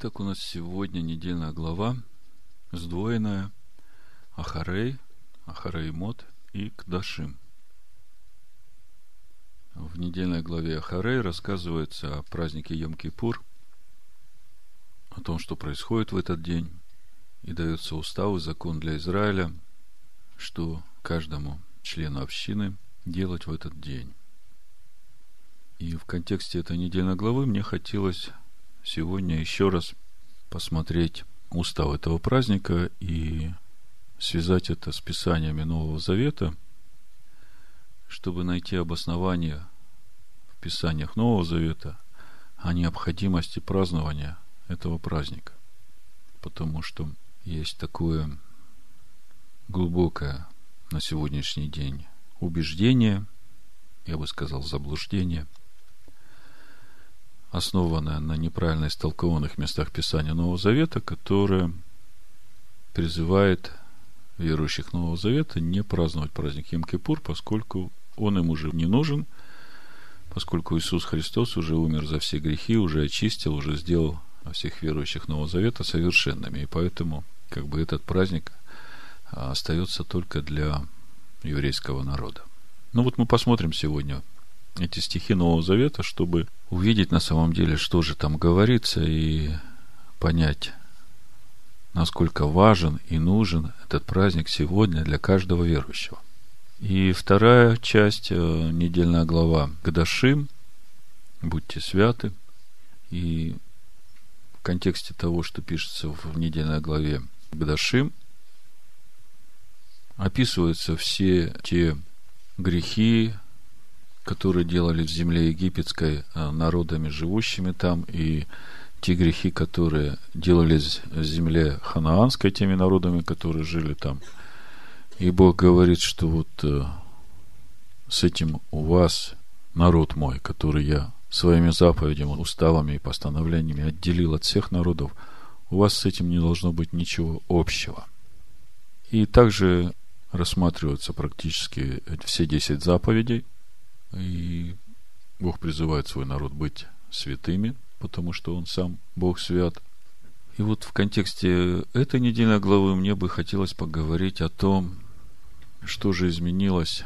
Итак, у нас сегодня недельная глава, сдвоенная Ахарей, Ахарей Мот и Кдашим. В недельной главе Ахарей рассказывается о празднике Йом-Кипур, о том, что происходит в этот день, и дается устав и закон для Израиля, что каждому члену общины делать в этот день. И в контексте этой недельной главы мне хотелось сегодня еще раз посмотреть устав этого праздника и связать это с Писаниями Нового Завета, чтобы найти обоснование в Писаниях Нового Завета о необходимости празднования этого праздника. Потому что есть такое глубокое на сегодняшний день убеждение, я бы сказал, заблуждение – основанная на неправильно истолкованных местах Писания Нового Завета, которая призывает верующих Нового Завета не праздновать праздник Йом-Кипур, поскольку он им уже не нужен, поскольку Иисус Христос уже умер за все грехи, уже очистил, уже сделал всех верующих Нового Завета совершенными. И поэтому как бы этот праздник а, остается только для еврейского народа. Ну вот мы посмотрим сегодня эти стихи Нового Завета, чтобы увидеть на самом деле, что же там говорится, и понять, насколько важен и нужен этот праздник сегодня для каждого верующего. И вторая часть, э, недельная глава Гадашим, будьте святы. И в контексте того, что пишется в недельной главе Гадашим, описываются все те грехи, которые делали в земле египетской э, народами, живущими там, и те грехи, которые делались в земле ханаанской теми народами, которые жили там. И Бог говорит, что вот э, с этим у вас народ мой, который я своими заповедями, уставами и постановлениями отделил от всех народов, у вас с этим не должно быть ничего общего. И также рассматриваются практически все десять заповедей – и Бог призывает свой народ быть святыми, потому что Он сам Бог свят. И вот в контексте этой недельной главы мне бы хотелось поговорить о том, что же изменилось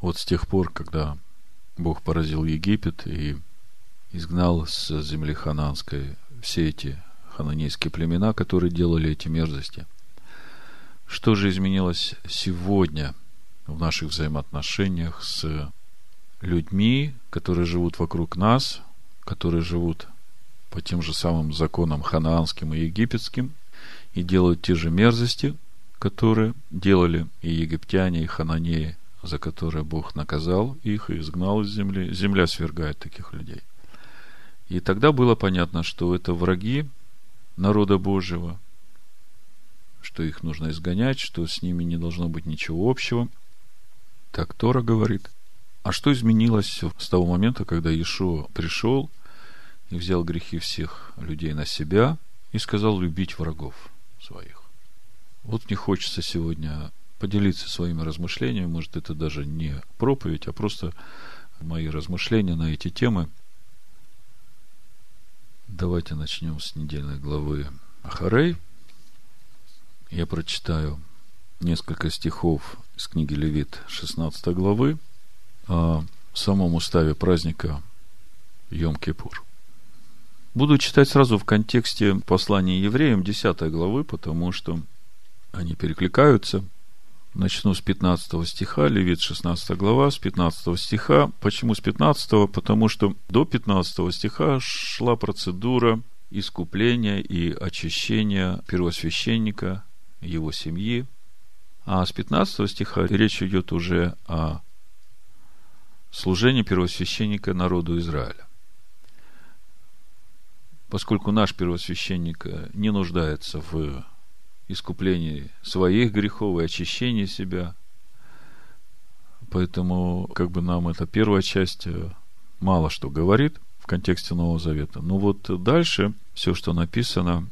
вот с тех пор, когда Бог поразил Египет и изгнал с земли хананской все эти хананейские племена, которые делали эти мерзости. Что же изменилось сегодня в наших взаимоотношениях с людьми, которые живут вокруг нас, которые живут по тем же самым законам ханаанским и египетским, и делают те же мерзости, которые делали и египтяне, и хананеи, за которые Бог наказал их и изгнал из земли. Земля свергает таких людей. И тогда было понятно, что это враги народа Божьего, что их нужно изгонять, что с ними не должно быть ничего общего. Так Тора говорит – а что изменилось с того момента, когда Иешуа пришел и взял грехи всех людей на себя и сказал любить врагов своих? Вот мне хочется сегодня поделиться своими размышлениями, может, это даже не проповедь, а просто мои размышления на эти темы. Давайте начнем с недельной главы Ахарей. Я прочитаю несколько стихов из книги Левит 16 главы – о самом уставе праздника Йом-Кипур. Буду читать сразу в контексте послания евреям 10 главы, потому что они перекликаются. Начну с 15 стиха, Левит 16 глава, с 15 стиха. Почему с 15? Потому что до 15 стиха шла процедура искупления и очищения первосвященника, его семьи. А с 15 стиха речь идет уже о служение первосвященника народу Израиля. Поскольку наш первосвященник э, не нуждается в искуплении своих грехов и очищении себя, поэтому как бы нам эта первая часть э, мало что говорит в контексте Нового Завета. Но вот дальше все, что написано,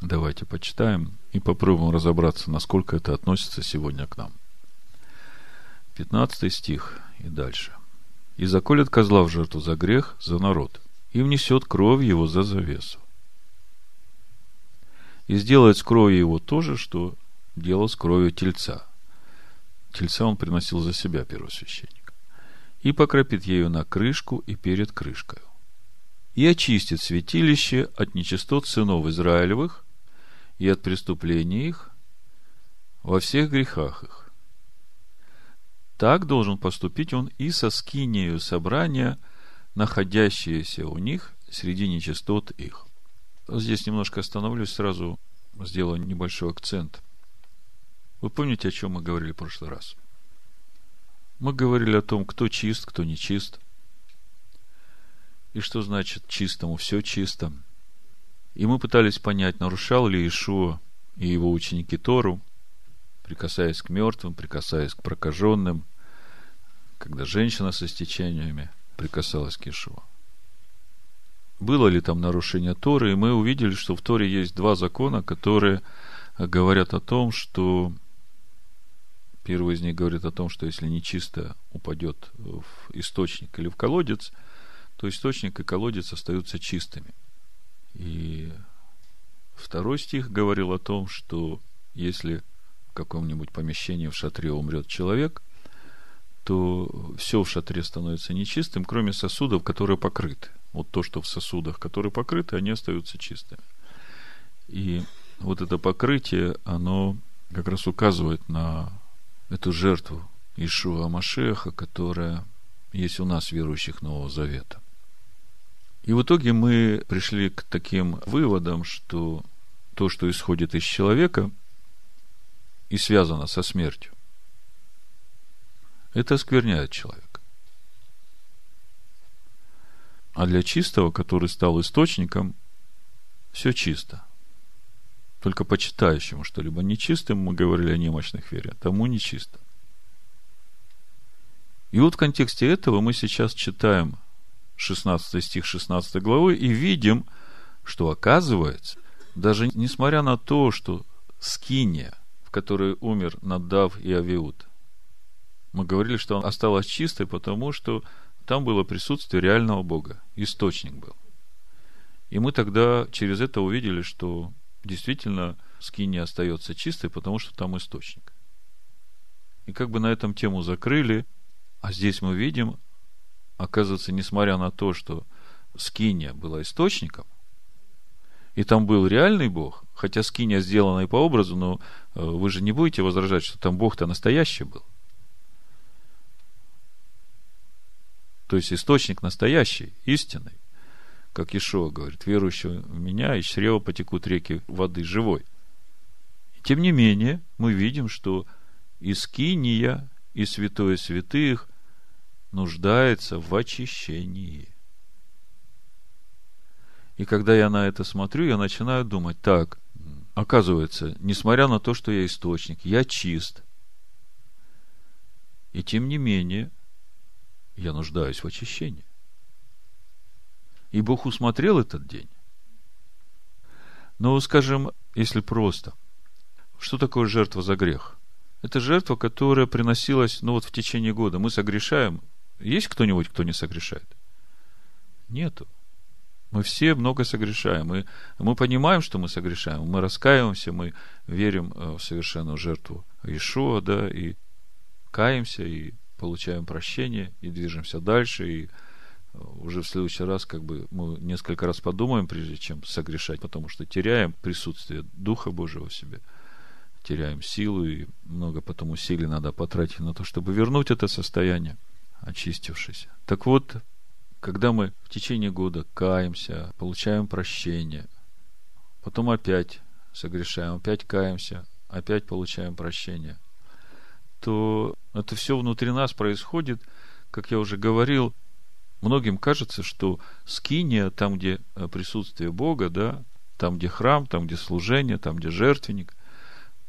давайте почитаем и попробуем разобраться, насколько это относится сегодня к нам. 15 стих и дальше. «И заколет козла в жертву за грех, за народ, и внесет кровь его за завесу. и сделает с кровью его то же, что делал с кровью тельца. Тельца он приносил за себя первосвященник. И покропит ею на крышку и перед крышкой. И очистит святилище от нечистот сынов Израилевых и от преступлений их во всех грехах их. Так должен поступить он и со скинею собрания, находящиеся у них среди нечистот их. Здесь немножко остановлюсь, сразу сделаю небольшой акцент. Вы помните, о чем мы говорили в прошлый раз? Мы говорили о том, кто чист, кто не чист. И что значит чистому все чисто. И мы пытались понять, нарушал ли Ишуа и его ученики Тору, прикасаясь к мертвым, прикасаясь к прокаженным, когда женщина со стечениями прикасалась к Ишуа было ли там нарушение Торы, и мы увидели, что в Торе есть два закона, которые говорят о том, что первый из них говорит о том, что если нечисто упадет в источник или в колодец, то источник и колодец остаются чистыми. И второй стих говорил о том, что если в каком-нибудь помещении в шатре умрет человек, то все в шатре становится нечистым, кроме сосудов, которые покрыты вот то, что в сосудах, которые покрыты, они остаются чистыми. И вот это покрытие, оно как раз указывает на эту жертву Ишуа Машеха, которая есть у нас, верующих Нового Завета. И в итоге мы пришли к таким выводам, что то, что исходит из человека и связано со смертью, это оскверняет человека. А для чистого, который стал источником, все чисто. Только почитающему что-либо нечистым, мы говорили о немощных вере, тому нечисто. И вот в контексте этого мы сейчас читаем 16 стих 16 главы и видим, что оказывается, даже несмотря на то, что скиния, которой умер Надав и Авиуд, мы говорили, что она осталась чистой, потому что там было присутствие реального Бога, источник был. И мы тогда через это увидели, что действительно скиния остается чистой, потому что там источник. И как бы на этом тему закрыли, а здесь мы видим, оказывается, несмотря на то, что скиния была источником, и там был реальный Бог, хотя скиния сделана и по образу, но э, вы же не будете возражать, что там Бог-то настоящий был. То есть источник настоящий, истинный. Как Ишуа говорит, верующий в меня, из чрева потекут реки воды живой. Тем не менее, мы видим, что и скиния, и святое святых нуждается в очищении. И когда я на это смотрю, я начинаю думать, так, оказывается, несмотря на то, что я источник, я чист. И тем не менее, я нуждаюсь в очищении. И Бог усмотрел этот день. Но, скажем, если просто, что такое жертва за грех? Это жертва, которая приносилась, ну вот в течение года. Мы согрешаем. Есть кто-нибудь, кто не согрешает? Нету. Мы все много согрешаем. Мы, мы понимаем, что мы согрешаем. Мы раскаиваемся, мы верим э, в совершенную жертву Ишуа, да, и каемся, и получаем прощение и движемся дальше, и э, уже в следующий раз как бы мы несколько раз подумаем, прежде чем согрешать, потому что теряем присутствие Духа Божьего в себе, теряем силу, и много потом усилий надо потратить на то, чтобы вернуть это состояние, очистившись. Так вот, когда мы в течение года каемся, получаем прощение, потом опять согрешаем, опять каемся, опять получаем прощение – то это все внутри нас происходит, как я уже говорил, многим кажется, что скиния, там, где э, присутствие Бога, да, там, где храм, там, где служение, там, где жертвенник,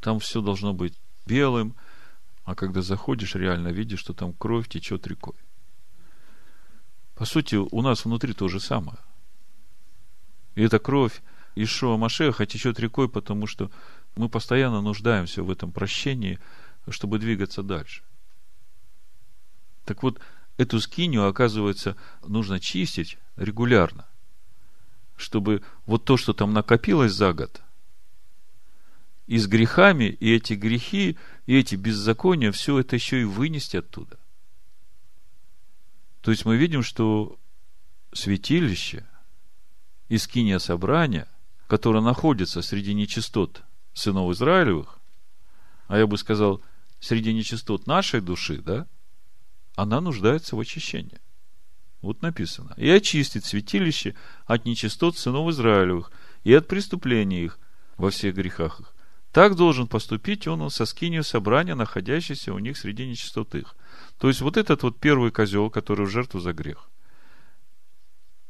там все должно быть белым, а когда заходишь, реально видишь, что там кровь течет рекой. По сути, у нас внутри то же самое. И эта кровь Ишуа Машеха течет рекой, потому что мы постоянно нуждаемся в этом прощении – чтобы двигаться дальше. Так вот, эту скинию, оказывается, нужно чистить регулярно, чтобы вот то, что там накопилось за год, и с грехами, и эти грехи, и эти беззакония, все это еще и вынести оттуда. То есть мы видим, что святилище и скиния собрания, которое находится среди нечистот сынов Израилевых, а я бы сказал, среди нечистот нашей души, да, она нуждается в очищении. Вот написано. И очистит святилище от нечистот сынов Израилевых и от преступления их во всех грехах их. Так должен поступить он со скинью собрания, находящейся у них среди нечистот их. То есть, вот этот вот первый козел, который в жертву за грех.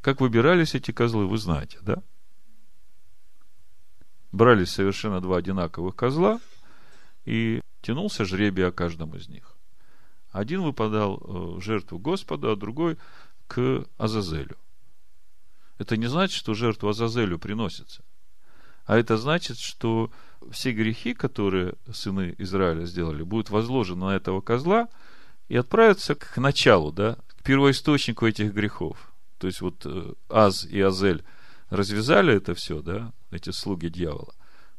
Как выбирались эти козлы, вы знаете, да? Брались совершенно два одинаковых козла, и тянулся жребий о каждом из них. Один выпадал э, в жертву Господу, а другой к Азазелю. Это не значит, что жертва Азазелю приносится. А это значит, что все грехи, которые сыны Израиля сделали, будут возложены на этого козла и отправятся к началу, да, к первоисточнику этих грехов. То есть вот э, Аз и Азель развязали это все, да, эти слуги дьявола.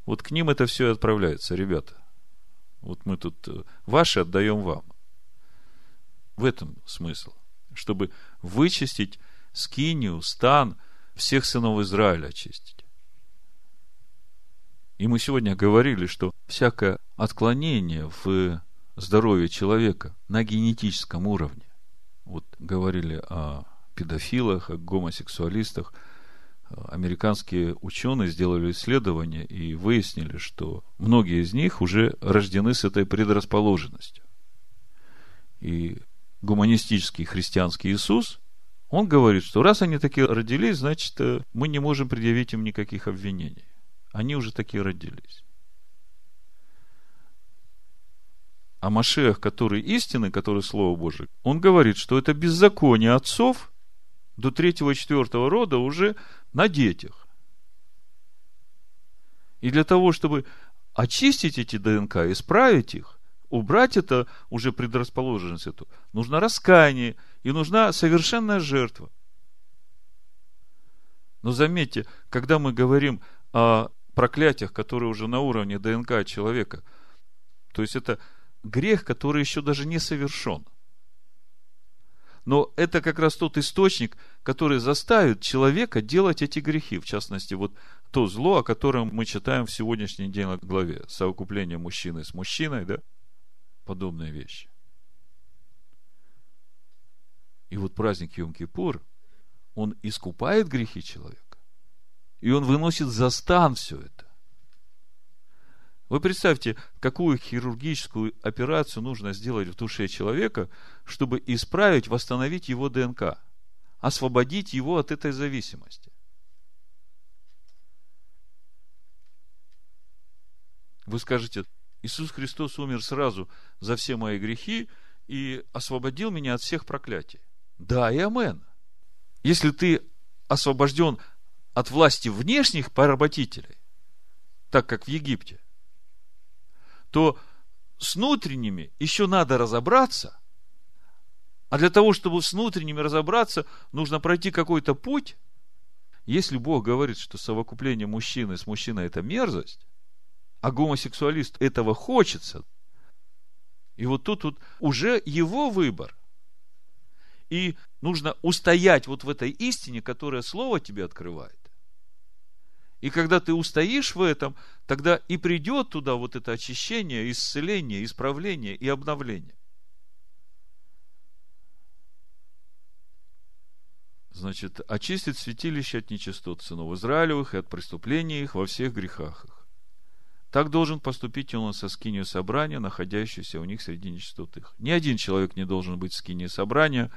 Вот к ним это все и отправляется, ребята. Вот мы тут э, ваши отдаем вам. В этом смысл. Чтобы вычистить скинию, стан, всех сынов Израиля очистить. И мы сегодня говорили, что всякое отклонение в здоровье человека на генетическом уровне, вот говорили о педофилах, о гомосексуалистах, американские ученые сделали исследование и выяснили, что многие из них уже рождены с этой предрасположенностью. И гуманистический христианский Иисус, он говорит, что раз они такие родились, значит, э, мы не можем предъявить им никаких обвинений. Они уже такие родились. А Машех, который истины, который Слово Божие, он говорит, что это беззаконие отцов до третьего и четвертого рода уже на детях. И для того, чтобы очистить эти ДНК, исправить их, убрать это уже предрасположенность эту, нужно раскаяние и нужна совершенная жертва. Но заметьте, когда мы говорим о проклятиях, которые уже на уровне ДНК человека. То есть это грех, который еще даже не совершен. Но это как раз тот источник, который заставит человека делать эти грехи. В частности, вот то зло, о котором мы читаем в сегодняшней день главе. Совокупление мужчины с мужчиной, да? Подобные вещи. И вот праздник Йом-Кипур, он искупает грехи человека. И он выносит за стан все это. Вы представьте, какую хирургическую операцию нужно сделать в душе человека, чтобы исправить, восстановить его ДНК, освободить его от этой зависимости. Вы скажете, Иисус Христос умер сразу за все мои грехи и освободил меня от всех проклятий. Да и амен. Если ты освобожден от власти внешних поработителей, так как в Египте, то с внутренними еще надо разобраться, а для того, чтобы с внутренними разобраться, нужно пройти какой-то путь. Если Бог говорит, что совокупление мужчины с мужчиной – это мерзость, а гомосексуалист этого хочется, и вот тут вот уже его выбор. И нужно устоять вот в этой истине, которая Слово тебе открывает. И когда ты устоишь в этом, тогда и придет туда вот это очищение, исцеление, исправление и обновление. Значит, очистит святилище от нечистот сынов Израилевых и от преступления их во всех грехах их. Так должен поступить он со скинью собрания, находящейся у них среди нечистот их. Ни один человек не должен быть в скинии собрания,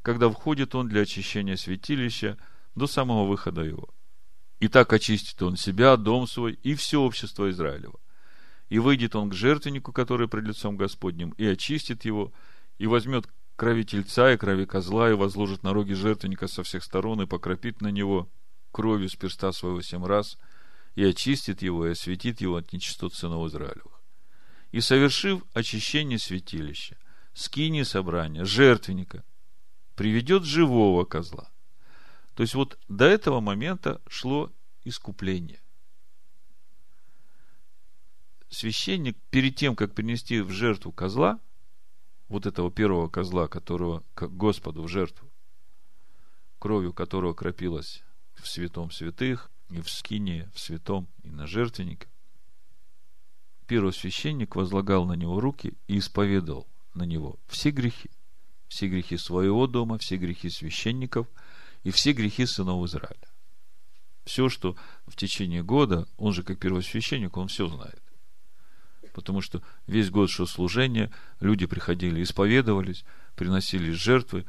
когда входит он для очищения святилища до самого выхода его. И так очистит он себя, дом свой и все общество Израилева. И выйдет он к жертвеннику, который пред лицом Господним, и очистит его, и возьмет крови тельца и крови козла, и возложит на роги жертвенника со всех сторон, и покропит на него кровью с перста своего семь раз, и очистит его, и осветит его от нечистот сынов Израилевых. И совершив очищение святилища, скини собрания, жертвенника, приведет живого козла, то есть вот до этого момента шло искупление. священник перед тем, как принести в жертву козла, вот этого первого козла, которого к Господу в жертву, кровью которого кропилась в святом святых, и в скине, в святом, и на жертвеннике, первосвященник возлагал на него руки и исповедовал на него все грехи. Все грехи своего дома, все грехи священников и все грехи сынов Израиля. Все, что в течение года, он же как первосвященник, он все знает. Потому что весь год шло служение, люди приходили, исповедовались, приносили жертвы,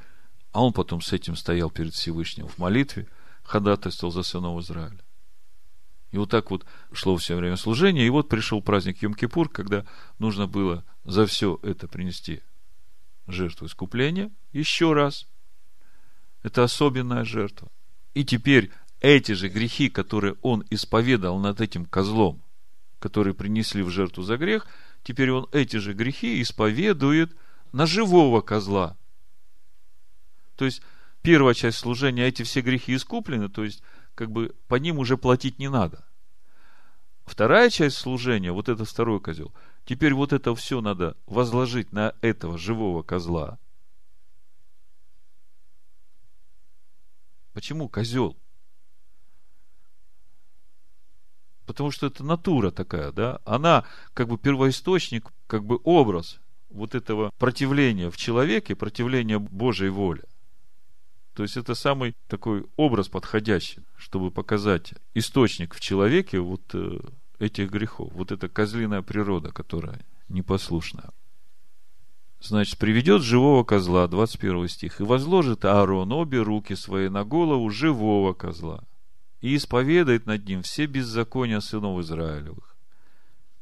а он потом с этим стоял перед Всевышним в молитве, ходатайствовал за сынов Израиля. И вот так вот шло все время служение, и вот пришел праздник Йом-Кипур, когда нужно было за все это принести жертву искупления еще раз. Это особенная жертва. И теперь эти же грехи, которые он исповедал над этим козлом, которые принесли в жертву за грех, теперь он эти же грехи исповедует на живого козла. То есть, первая часть служения, эти все грехи искуплены, то есть, как бы по ним уже платить не надо. Вторая часть служения, вот это второй козел, теперь вот это все надо возложить на этого живого козла. Почему козел? Потому что это натура такая, да? Она как бы первоисточник, как бы образ вот этого противления в человеке, противления Божьей воле. То есть это самый такой образ подходящий, чтобы показать источник в человеке вот э, этих грехов. Вот эта козлиная природа, которая непослушная. Значит, приведет живого козла, 21 стих, и возложит Аарон обе руки свои на голову живого козла, и исповедает над ним все беззакония сынов Израилевых,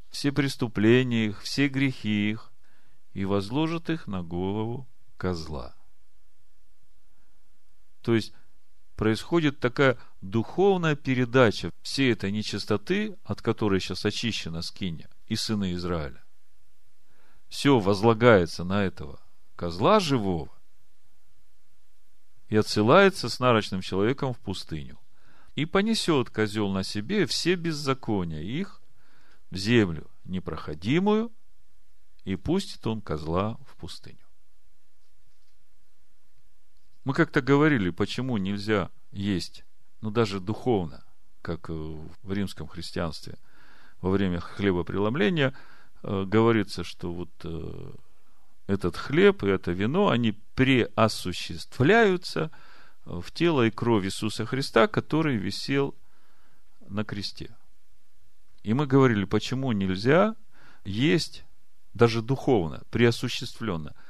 все преступления их, все грехи их, и возложит их на голову козла. То есть, происходит такая духовная передача всей этой нечистоты, от которой сейчас очищена скиня и сыны Израиля. Все возлагается на этого козла живого и отсылается с нарочным человеком в пустыню. И понесет козел на себе все беззакония их в землю непроходимую, и пустит он козла в пустыню. Мы как-то говорили, почему нельзя есть, ну даже духовно, как в римском христианстве, во время хлебопреломления говорится, что вот э, этот хлеб и это вино, они преосуществляются в тело и кровь Иисуса Христа, который висел на кресте. И мы говорили, почему нельзя есть даже духовно, преосуществленно –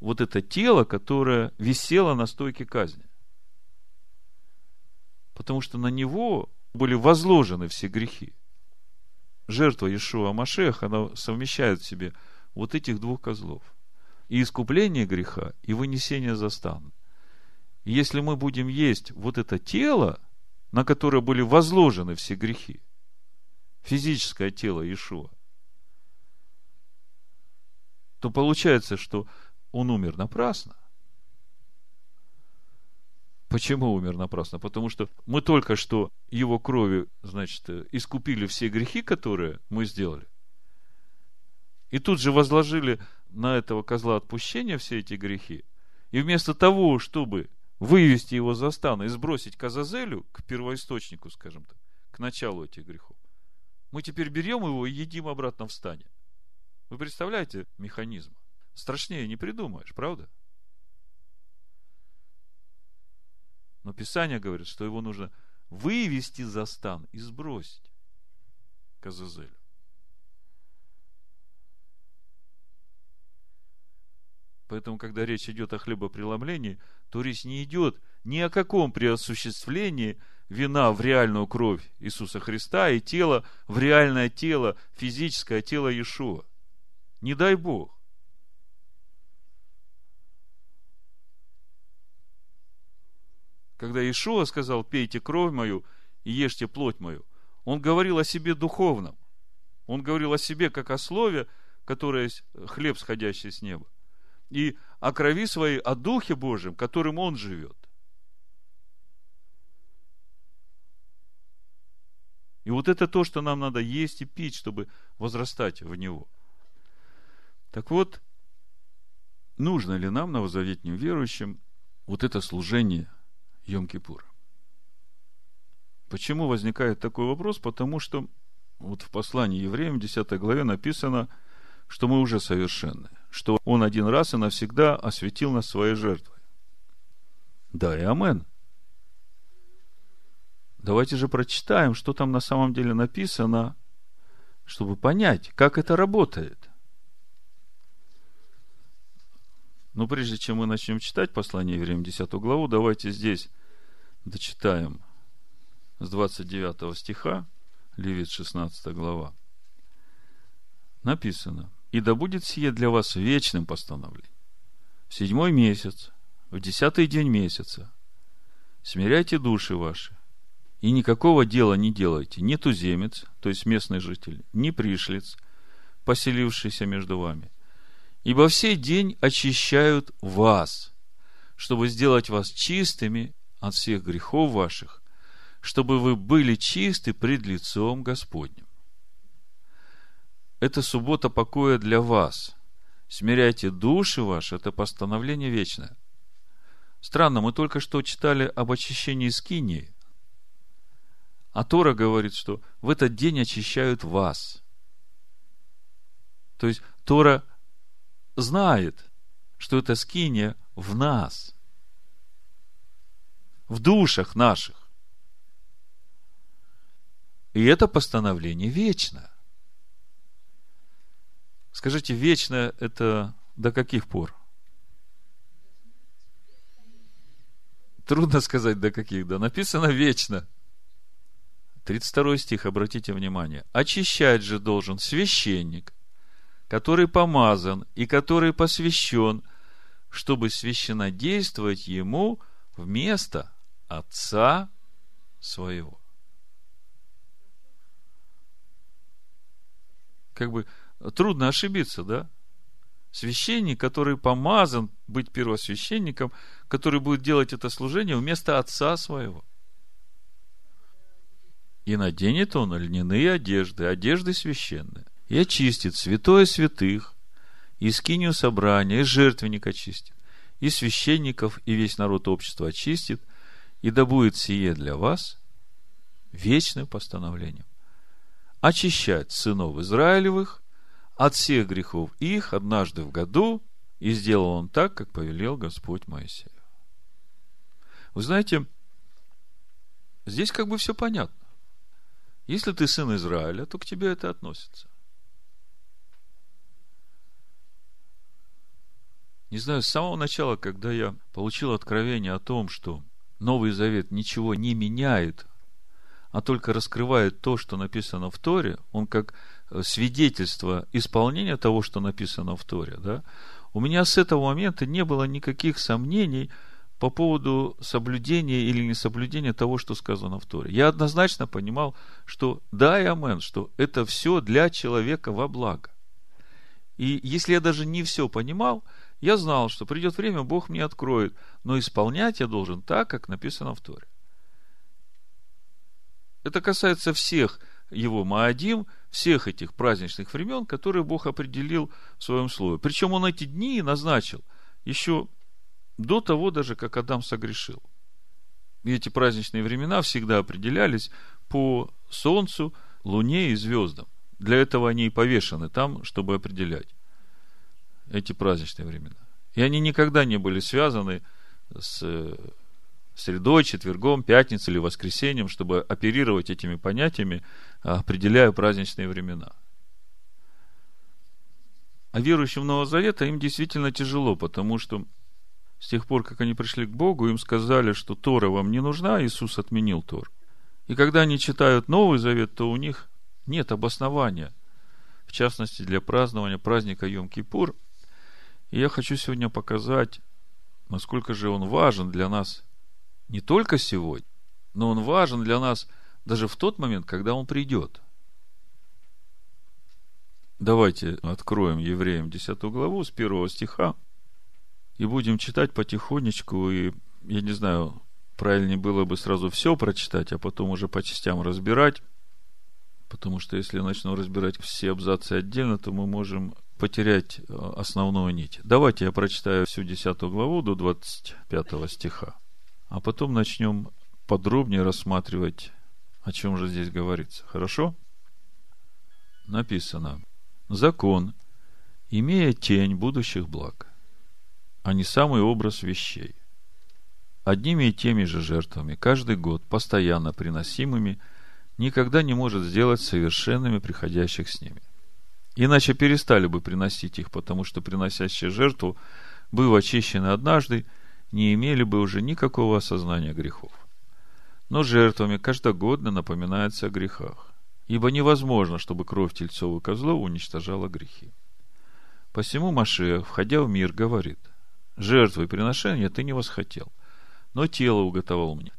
вот это тело, которое висело на стойке казни. Потому что на него были возложены все грехи. Жертва Иешуа Машех, она совмещает в себе вот этих двух козлов. И искупление греха, и вынесение за стан. Если мы будем есть вот это тело, на которое были возложены все грехи, физическое тело Иешуа, то получается, что он умер напрасно. Почему умер напрасно? Потому что мы только что его кровью, значит, искупили все грехи, которые мы сделали. И тут же возложили на этого козла отпущения все эти грехи. И вместо того, чтобы вывести его за стан и сбросить к к первоисточнику, скажем так, к началу этих грехов, мы теперь берем его и едим обратно в стане. Вы представляете механизм? Страшнее не придумаешь, правда? Но Писание говорит, что его нужно вывести за стан и сбросить к Азазелю. Поэтому, когда речь идет о хлебопреломлении, то речь не идет ни о каком преосуществлении вина в реальную кровь Иисуса Христа и тело в реальное тело, физическое тело Иешуа. Не дай Бог. Когда Ишуа сказал, пейте кровь мою и ешьте плоть мою, он говорил о себе духовном. Он говорил о себе как о слове, которое хлеб, сходящий с неба. И о крови своей, о Духе Божьем, которым он живет. И вот это то, что нам надо есть и пить, чтобы возрастать в него. Так вот, нужно ли нам, новозаветним верующим, вот это служение Йом-Кипура? Почему возникает такой вопрос? Потому что вот в послании евреям, 10 главе написано, что мы уже совершенны, что Он один раз и навсегда осветил нас своей жертвой. Да и амен. Давайте же прочитаем, что там на самом деле написано, чтобы понять, как это работает. Но прежде чем мы начнем читать послание евреям 10 главу, давайте здесь дочитаем с 29 стиха, Левит 16 глава. Написано, «И да будет сие для вас вечным постановлением. В седьмой месяц, в десятый день месяца, смиряйте души ваши, и никакого дела не делайте, ни туземец, то есть местный житель, ни пришлиц, поселившийся между вами. Ибо все день очищают вас, чтобы сделать вас чистыми от всех грехов ваших, чтобы вы были чисты пред лицом Господним. Это суббота покоя для вас. Смиряйте души ваши, это постановление вечное. Странно, мы только что читали об очищении скинии – а Тора говорит, что в этот день очищают вас. То есть Тора знает, что это скиния в нас, в душах наших. И это постановление вечно. Скажите, вечно это до каких пор? Трудно сказать до каких, да. Написано вечно – 32 стих, обратите внимание. Очищать же должен священник, который помазан и который посвящен, чтобы священодействовать ему вместо отца своего. Как бы трудно ошибиться, да? Священник, который помазан быть первосвященником, который будет делать это служение вместо отца своего. И наденет он льняные одежды, одежды священные, и очистит святое святых, и скинию собрания, и жертвенник очистит, и священников, и весь народ общества очистит, и да будет сие для вас вечным постановлением. Очищать сынов Израилевых от всех грехов их однажды в году, и сделал он так, как повелел Господь Моисею. Вы знаете, здесь как бы все понятно. Если ты сын Израиля, то к тебе это относится. Не знаю, с самого начала, когда я получил откровение о том, что Новый Завет ничего не меняет, а только раскрывает то, что написано в Торе, он как э, свидетельство исполнения того, что написано в Торе, да, у меня с этого момента не было никаких сомнений – по поводу соблюдения или несоблюдения того, что сказано в Торе. Я однозначно понимал, что да и амен, что это все для человека во благо. И если я даже не все понимал, я знал, что придет время, Бог мне откроет, но исполнять я должен так, как написано в Торе. Это касается всех его Маадим, всех этих праздничных времен, которые Бог определил в своем слове. Причем он эти дни назначил еще до того даже, как Адам согрешил. И эти праздничные времена всегда определялись по Солнцу, Луне и звездам. Для этого они и повешены там, чтобы определять эти праздничные времена. И они никогда не были связаны с средой, четвергом, пятницей или воскресеньем, чтобы оперировать этими понятиями, определяя праздничные времена. А верующим Нового Завета им действительно тяжело, потому что с тех пор, как они пришли к Богу, им сказали, что Тора вам не нужна, Иисус отменил Тор. И когда они читают Новый Завет, то у них нет обоснования, в частности, для празднования праздника Йом-Кипур. И я хочу сегодня показать, насколько же он важен для нас не только сегодня, но он важен для нас даже в тот момент, когда он придет. Давайте откроем Евреям 10 главу с 1 стиха и будем читать потихонечку, и я не знаю, правильнее было бы сразу все прочитать, а потом уже по частям разбирать. Потому что если я начну разбирать все абзацы отдельно, то мы можем потерять э, основную нить. Давайте я прочитаю всю 10 главу до 25 стиха, а потом начнем подробнее рассматривать, о чем же здесь говорится. Хорошо? Написано. Закон, имея тень будущих благ, а не самый образ вещей. Одними и теми же жертвами, каждый год, постоянно приносимыми, никогда не может сделать совершенными приходящих с ними. Иначе перестали бы приносить их, потому что приносящие жертву, быв очищены однажды, не имели бы уже никакого осознания грехов. Но жертвами каждогодно напоминается о грехах, ибо невозможно, чтобы кровь тельцов и козлов уничтожала грехи. Посему Машех, входя в мир, говорит, жертвы и приношения ты не восхотел, но тело уготовал мне.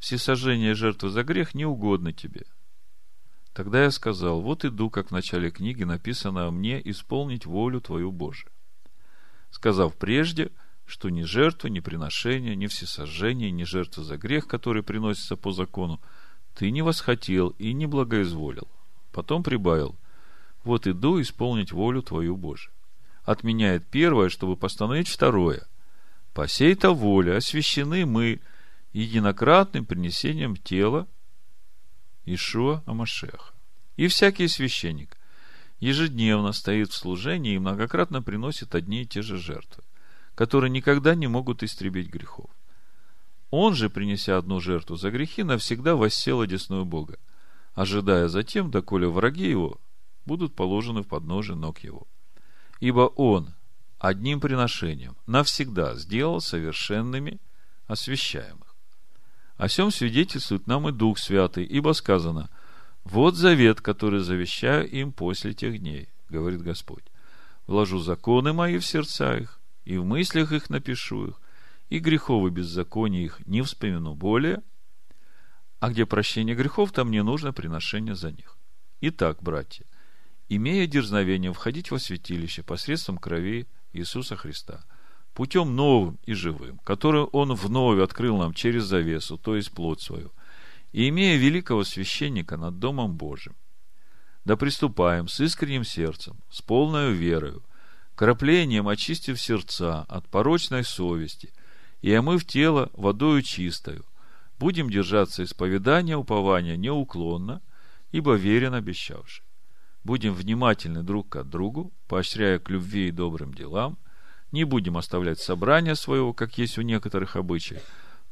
Всесожжение жертвы за грех не угодно тебе. Тогда я сказал, вот иду, как в начале книги написано о мне, исполнить волю твою Божию. Сказав прежде, что ни жертва, ни приношение, ни всесожжение, ни жертва за грех, который приносится по закону, ты не восхотел и не благоизволил. Потом прибавил, вот иду исполнить волю твою Божию. Отменяет первое, чтобы постановить второе – по сей-то воле освящены мы единократным принесением тела Ишуа Амашеха. И всякий священник ежедневно стоит в служении и многократно приносит одни и те же жертвы, которые никогда не могут истребить грехов. Он же, принеся одну жертву за грехи, навсегда воссел одесную Бога, ожидая затем, доколе враги его будут положены в подножие ног его. Ибо он одним приношением навсегда сделал совершенными освящаемых. О сем свидетельствует нам и Дух Святый, ибо сказано, «Вот завет, который завещаю им после тех дней, — говорит Господь. Вложу законы мои в сердца их, и в мыслях их напишу их, и грехов и беззакония их не вспомину более, а где прощение грехов, там не нужно приношение за них. Итак, братья, имея дерзновение входить во святилище посредством крови Иисуса Христа, путем новым и живым, который Он вновь открыл нам через завесу, то есть плоть свою, и имея великого священника над Домом Божиим, да приступаем с искренним сердцем, с полной верою, краплением очистив сердца от порочной совести и омыв тело водою чистою, будем держаться исповедания упования неуклонно, ибо верен обещавший. Будем внимательны друг к другу, поощряя к любви и добрым делам, не будем оставлять собрания своего, как есть у некоторых обычаев,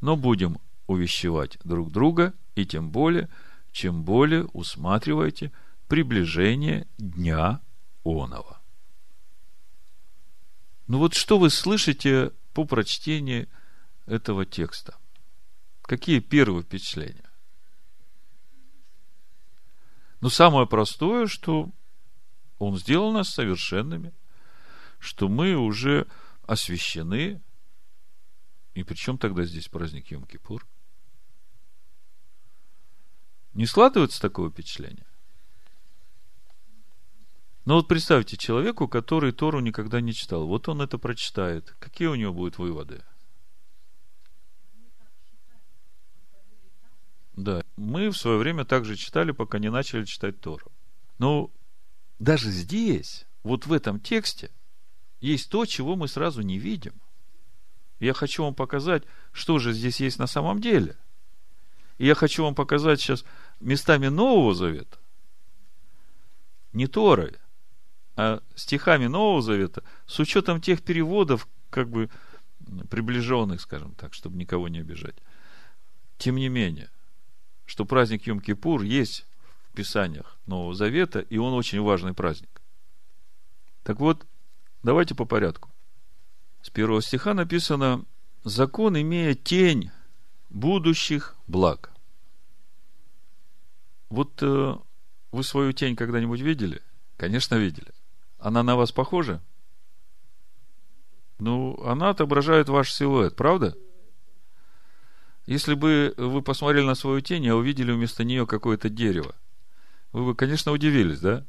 но будем увещевать друг друга, и тем более, чем более усматриваете приближение дня оного. Ну вот что вы слышите по прочтении этого текста? Какие первые впечатления? Но самое простое, что Он сделал нас совершенными, что мы уже освящены. И причем тогда здесь праздник Йом-Кипур? Не складывается такое впечатление? Но вот представьте человеку, который Тору никогда не читал. Вот он это прочитает. Какие у него будут выводы? Да, мы в свое время также читали, пока не начали читать Тору. Но даже здесь, вот в этом тексте, есть то, чего мы сразу не видим. Я хочу вам показать, что же здесь есть на самом деле. И я хочу вам показать сейчас местами Нового Завета. Не Торы, а стихами Нового Завета, с учетом тех переводов, как бы приближенных, скажем так, чтобы никого не обижать. Тем не менее, что праздник Йом-Кипур есть в Писаниях Нового Завета, и он очень важный праздник. Так вот, давайте по порядку. С первого стиха написано «Закон, имея тень будущих благ». Вот э, вы свою тень когда-нибудь видели? Конечно, видели. Она на вас похожа? Ну, она отображает ваш силуэт, правда? Если бы вы посмотрели на свою тень, и увидели вместо нее какое-то дерево, вы бы, конечно, удивились, да?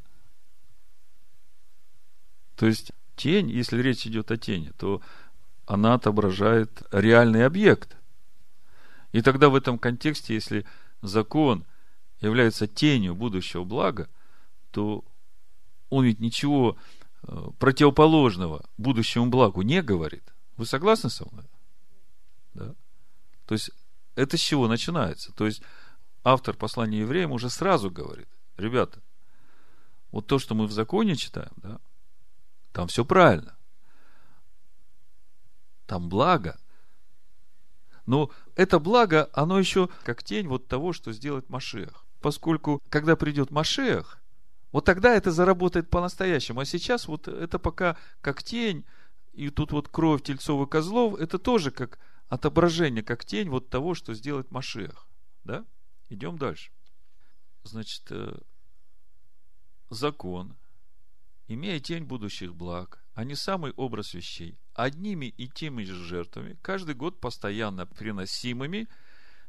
То есть, тень, если речь идет о тени, то она отображает реальный объект. И тогда в этом контексте, если закон является тенью будущего блага, то он ведь ничего э, противоположного будущему благу не говорит. Вы согласны со мной? Да? То есть, это с чего начинается? То есть, автор послания евреям уже сразу говорит, ребята, вот то, что мы в законе читаем, да, там все правильно. Там благо. Но это благо, оно еще как тень вот того, что сделает Машех. Поскольку, когда придет Машех, вот тогда это заработает по-настоящему. А сейчас вот это пока как тень, и тут вот кровь тельцов и козлов, это тоже как отображение, как тень вот того, что сделает Машех. Да? Идем дальше. Значит, э, закон, имея тень будущих благ, а не самый образ вещей, одними и теми же жертвами, каждый год постоянно приносимыми,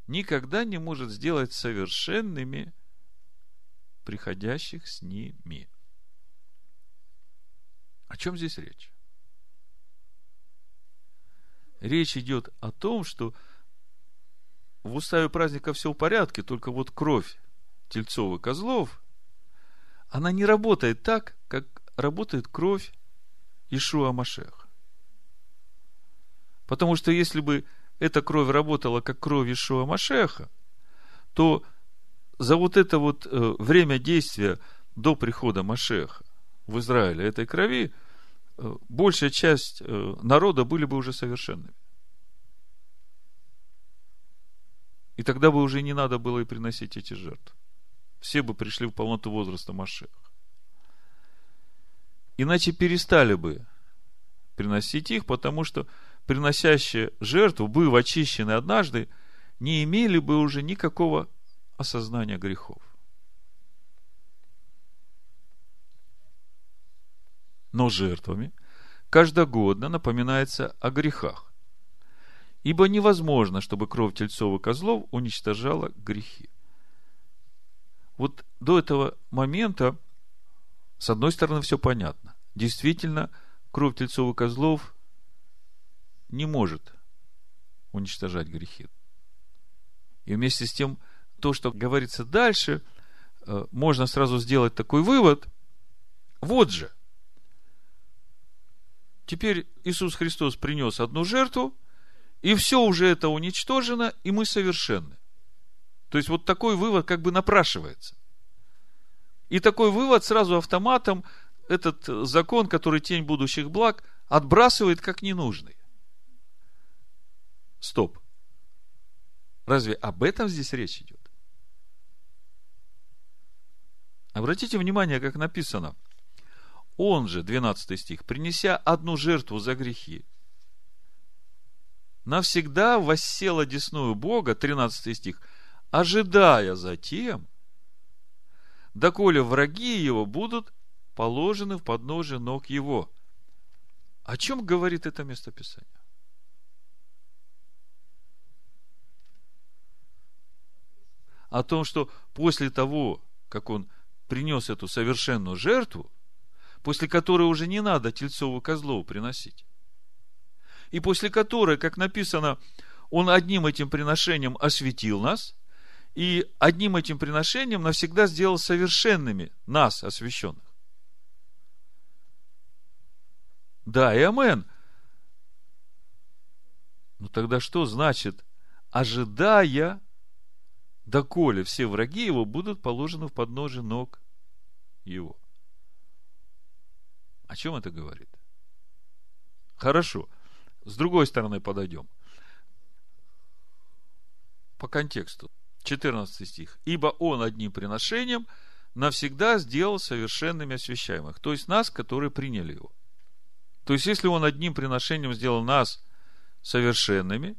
никогда не может сделать совершенными приходящих с ними. О чем здесь речь? Речь идет о том, что в уставе праздника все в порядке, только вот кровь тельцов и козлов, она не работает так, как работает кровь Ишуа Машех. Потому что если бы эта кровь работала как кровь Ишуа Машеха, то за вот это вот э, время действия до прихода Машеха в Израиле этой крови э, большая часть э, народа были бы уже совершенными. И тогда бы уже не надо было и приносить эти жертвы. Все бы пришли в полноту возраста Машеха. Иначе перестали бы приносить их, потому что приносящие жертву, быв очищены однажды, не имели бы уже никакого осознания грехов. Но жертвами каждогодно напоминается о грехах. Ибо невозможно, чтобы кровь тельцов и козлов уничтожала грехи. Вот до этого момента, с одной стороны, все понятно. Действительно, кровь тельцов и козлов не может уничтожать грехи. И вместе с тем, то, что говорится дальше, э, можно сразу сделать такой вывод. Вот же. Теперь Иисус Христос принес одну жертву, и все уже это уничтожено, и мы совершенны. То есть, вот такой вывод как бы напрашивается. И такой вывод сразу автоматом этот закон, который тень будущих благ, отбрасывает как ненужный. Стоп. Разве об этом здесь речь идет? Обратите внимание, как написано. Он же, 12 стих, принеся одну жертву за грехи, навсегда воссел одесную Бога, 13 стих, ожидая затем, доколе враги его будут положены в подножие ног его. О чем говорит это местописание? О том, что после того, как он принес эту совершенную жертву, после которой уже не надо тельцову козлову приносить, и после которой, как написано, он одним этим приношением осветил нас, и одним этим приношением навсегда сделал совершенными нас, освященных. Да, и амен. Ну тогда что значит, ожидая, доколе все враги его будут положены в подножие ног его? О чем это говорит? Хорошо. С другой стороны подойдем. По контексту. 14 стих. «Ибо Он одним приношением навсегда сделал совершенными освящаемых». То есть нас, которые приняли Его. То есть, если Он одним приношением сделал нас совершенными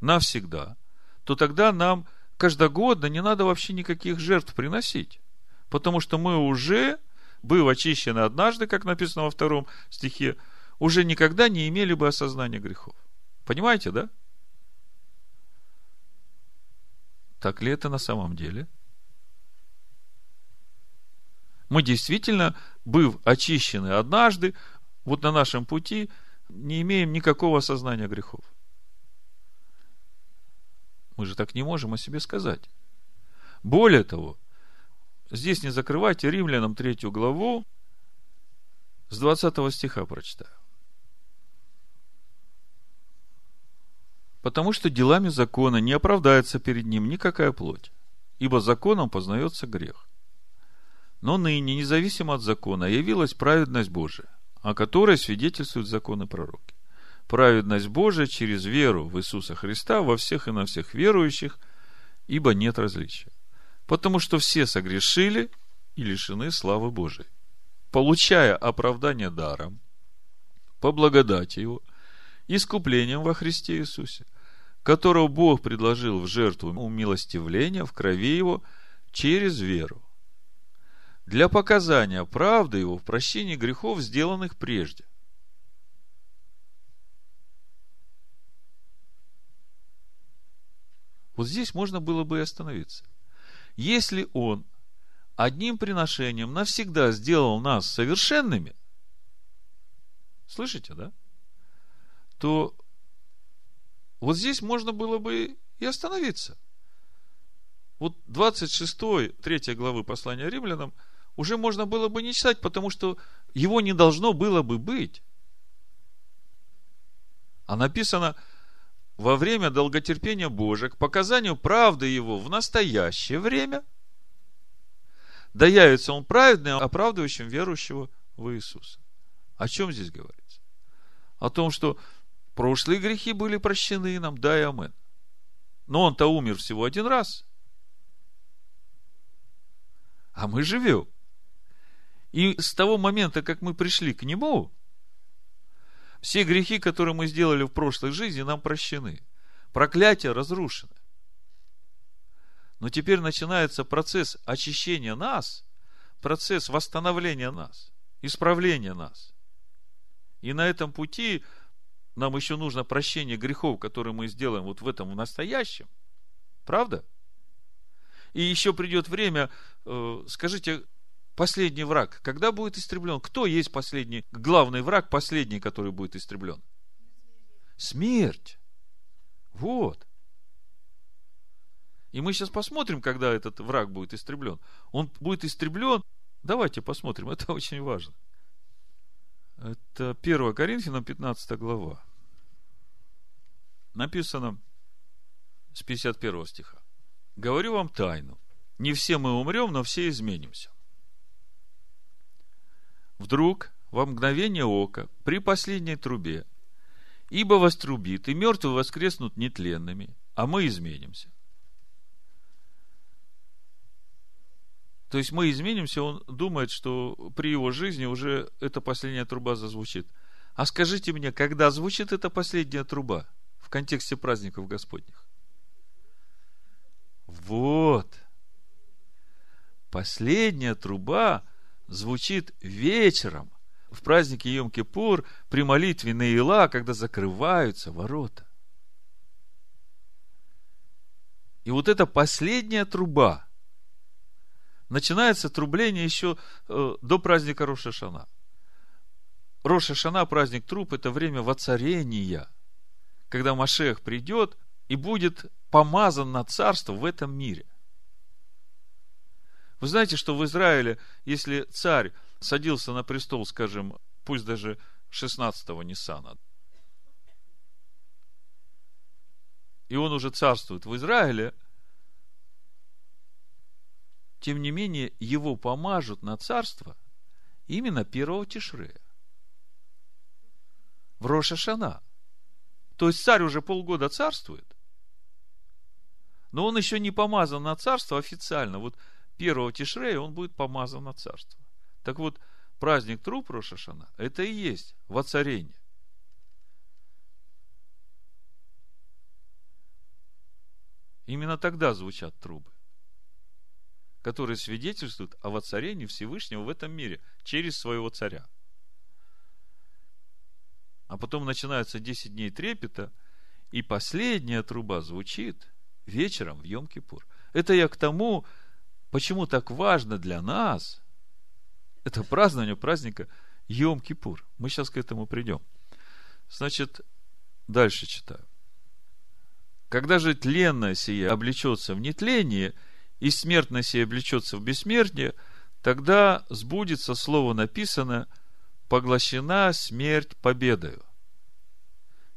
навсегда, то тогда нам каждогодно не надо вообще никаких жертв приносить. Потому что мы уже, быв очищены однажды, как написано во втором стихе, уже никогда не имели бы осознания грехов. Понимаете, да? Так ли это на самом деле? Мы действительно, быв очищены однажды, вот на нашем пути не имеем никакого осознания грехов. Мы же так не можем о себе сказать. Более того, здесь не закрывайте, Римлянам третью главу, с 20 стиха прочитаю. Потому что делами закона не оправдается перед ним никакая плоть, ибо законом познается грех. Но ныне, независимо от закона, явилась праведность Божия, о которой свидетельствуют законы пророки. Праведность Божия через веру в Иисуса Христа во всех и на всех верующих, ибо нет различия. Потому что все согрешили и лишены славы Божией. Получая оправдание даром, по благодати Его, искуплением во Христе Иисусе, которого Бог предложил в жертву умилостивления в крови Его через веру для показания правды его в прощении грехов, сделанных прежде. Вот здесь можно было бы и остановиться. Если он одним приношением навсегда сделал нас совершенными, слышите, да? То вот здесь можно было бы и остановиться. Вот 26, 3 главы послания римлянам – уже можно было бы не читать, потому что его не должно было бы быть. А написано, во время долготерпения Божия, к показанию правды Его в настоящее время, да явится Он праведным, оправдывающим верующего в Иисуса. О чем здесь говорится? О том, что прошлые грехи были прощены нам, да и амен. Но Он-то умер всего один раз. А мы живем. И с того момента, как мы пришли к Нему, все грехи, которые мы сделали в прошлой жизни, нам прощены. Проклятие разрушено. Но теперь начинается процесс очищения нас, процесс восстановления нас, исправления нас. И на этом пути нам еще нужно прощение грехов, которые мы сделаем вот в этом в настоящем. Правда? И еще придет время, э, скажите, последний враг, когда будет истреблен? Кто есть последний, главный враг, последний, который будет истреблен? Смерть. Вот. И мы сейчас посмотрим, когда этот враг будет истреблен. Он будет истреблен. Давайте посмотрим, это очень важно. Это 1 Коринфянам 15 глава. Написано с 51 стиха. Говорю вам тайну. Не все мы умрем, но все изменимся вдруг во мгновение ока при последней трубе, ибо вострубит, и мертвые воскреснут нетленными, а мы изменимся. То есть мы изменимся, он думает, что при его жизни уже эта последняя труба зазвучит. А скажите мне, когда звучит эта последняя труба в контексте праздников Господних? Вот. Последняя труба звучит вечером в празднике Йом-Кипур при молитве Наила, когда закрываются ворота. И вот эта последняя труба, начинается трубление еще э, до праздника Рошашана. Рошашана, праздник труб, это время воцарения, когда Машех придет и будет помазан на царство в этом мире. Вы знаете, что в Израиле, если царь садился на престол, скажем, пусть даже 16-го Ниссана, и он уже царствует в Израиле, тем не менее, его помажут на царство именно первого Тишрея. В Рошашана. То есть царь уже полгода царствует, но он еще не помазан на царство официально. Вот первого Тишрея он будет помазан на царство. Так вот, праздник труп Рошашана, это и есть воцарение. Именно тогда звучат трубы, которые свидетельствуют о воцарении Всевышнего в этом мире через своего царя. А потом начинаются 10 дней трепета, и последняя труба звучит вечером в Йом-Кипур. Это я к тому, Почему так важно для нас это празднование праздника Йом-Кипур? Мы сейчас к этому придем. Значит, дальше читаю. Когда же тленное сие облечется в нетление, и смертно сей облечется в бессмертие, тогда сбудется слово написано «поглощена смерть победою».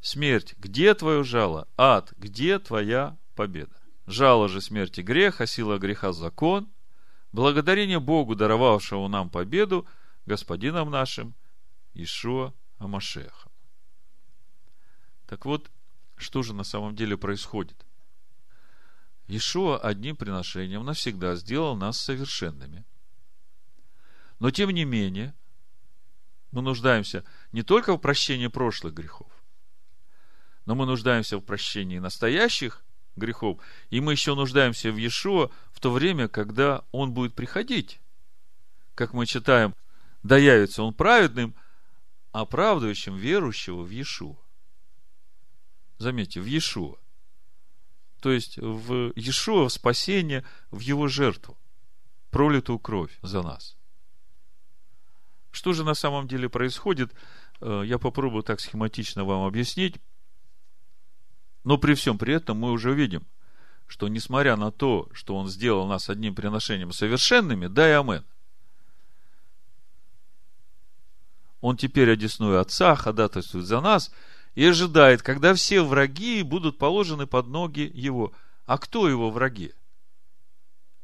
Смерть, где твое жало? Ад, где твоя победа? Жало же смерти грех, а сила греха закон. Благодарение Богу, даровавшему нам победу, Господином нашим, Ишуа Амашехом. Так вот, что же на самом деле происходит? Ишуа одним приношением навсегда сделал нас совершенными. Но тем не менее, мы нуждаемся не только в прощении прошлых грехов, но мы нуждаемся в прощении настоящих грехов, и мы еще нуждаемся в Иешуа в то время, когда Он будет приходить. Как мы читаем, да явится Он праведным, оправдывающим верующего в Иешуа. Заметьте, в Иешуа. То есть в Иешуа, в спасение, в Его жертву, пролитую кровь за нас. Что же на самом деле происходит? Э, я попробую так схематично вам объяснить. Но при всем при этом мы уже видим, что несмотря на то, что Он сделал нас одним приношением совершенными, да и амен, Он теперь одесную Отца ходатайствует за нас и ожидает, когда все враги будут положены под ноги Его. А кто Его враги?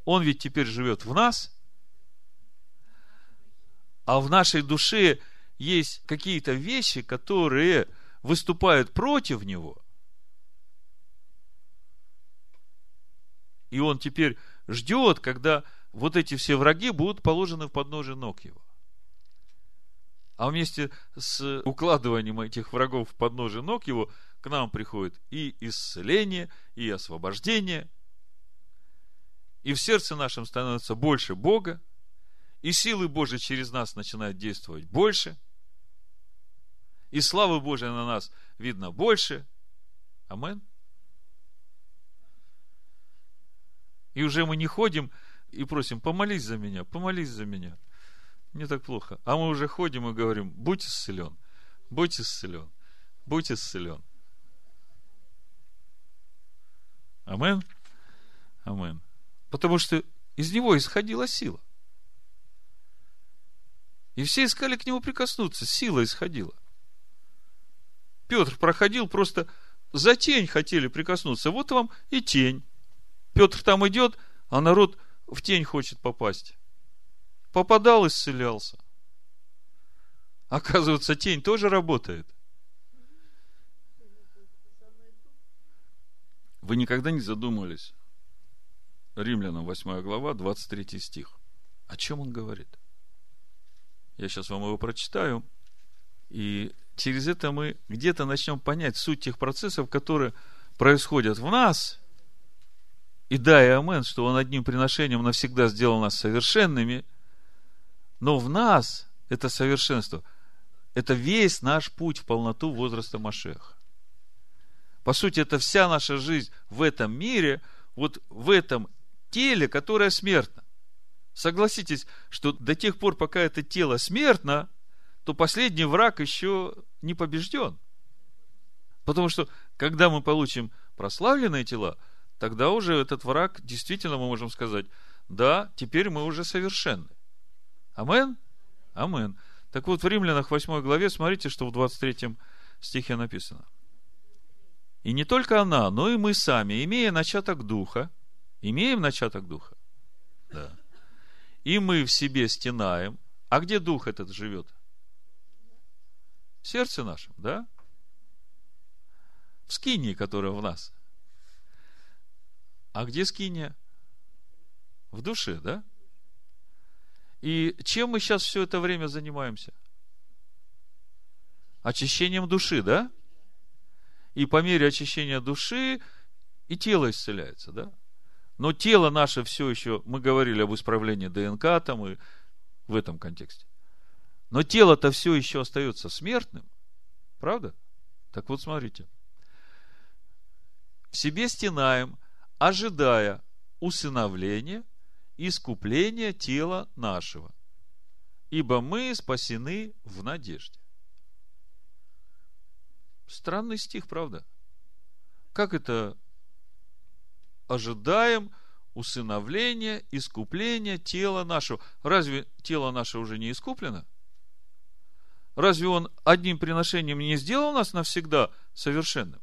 Он ведь теперь живет в нас, а в нашей душе есть какие-то вещи, которые выступают против Него – И он теперь ждет, когда вот эти все враги будут положены в подножие ног его. А вместе с укладыванием этих врагов в подножие ног его к нам приходит и исцеление, и освобождение. И в сердце нашем становится больше Бога, и силы Божьи через нас начинают действовать больше, и славы Божьей на нас видно больше. Амин. И уже мы не ходим и просим, помолись за меня, помолись за меня. Мне так плохо. А мы уже ходим и говорим, будь исцелен, будь исцелен, будь исцелен. Амен. Амен. Потому что из него исходила сила. И все искали к нему прикоснуться. Сила исходила. Петр проходил, просто за тень хотели прикоснуться. Вот вам и тень. Петр там идет, а народ в тень хочет попасть. Попадал, исцелялся. Оказывается, тень тоже работает. Вы никогда не задумывались? Римлянам 8 глава, 23 стих. О чем он говорит? Я сейчас вам его прочитаю. И через это мы где-то начнем понять суть тех процессов, которые происходят в нас, и да, и амен, что Он одним приношением навсегда сделал нас совершенными, но в нас это совершенство, это весь наш путь в полноту возраста Машеха. По сути, это вся наша жизнь в этом мире, вот в этом теле, которое смертно. Согласитесь, что до тех пор, пока это тело смертно, то последний враг еще не побежден. Потому что, когда мы получим прославленные тела – тогда уже этот враг, действительно мы можем сказать, да, теперь мы уже совершенны. Амен? Амен. Так вот, в Римлянах 8 главе, смотрите, что в 23 стихе написано. И не только она, но и мы сами, имея начаток духа, имеем начаток духа, да, и мы в себе стенаем. А где дух этот живет? В сердце нашем, да? В скинии, которая в нас – а где скиния? В душе, да? И чем мы сейчас все это время занимаемся? Очищением души, да? И по мере очищения души и тело исцеляется, да? Но тело наше все еще, мы говорили об исправлении ДНК там и в этом контексте. Но тело-то все еще остается смертным. Правда? Так вот, смотрите. В себе стенаем, ожидая усыновления, искупления тела нашего. Ибо мы спасены в надежде. Странный стих, правда? Как это ожидаем усыновления, искупления тела нашего. Разве тело наше уже не искуплено? Разве он одним приношением не сделал нас навсегда совершенным?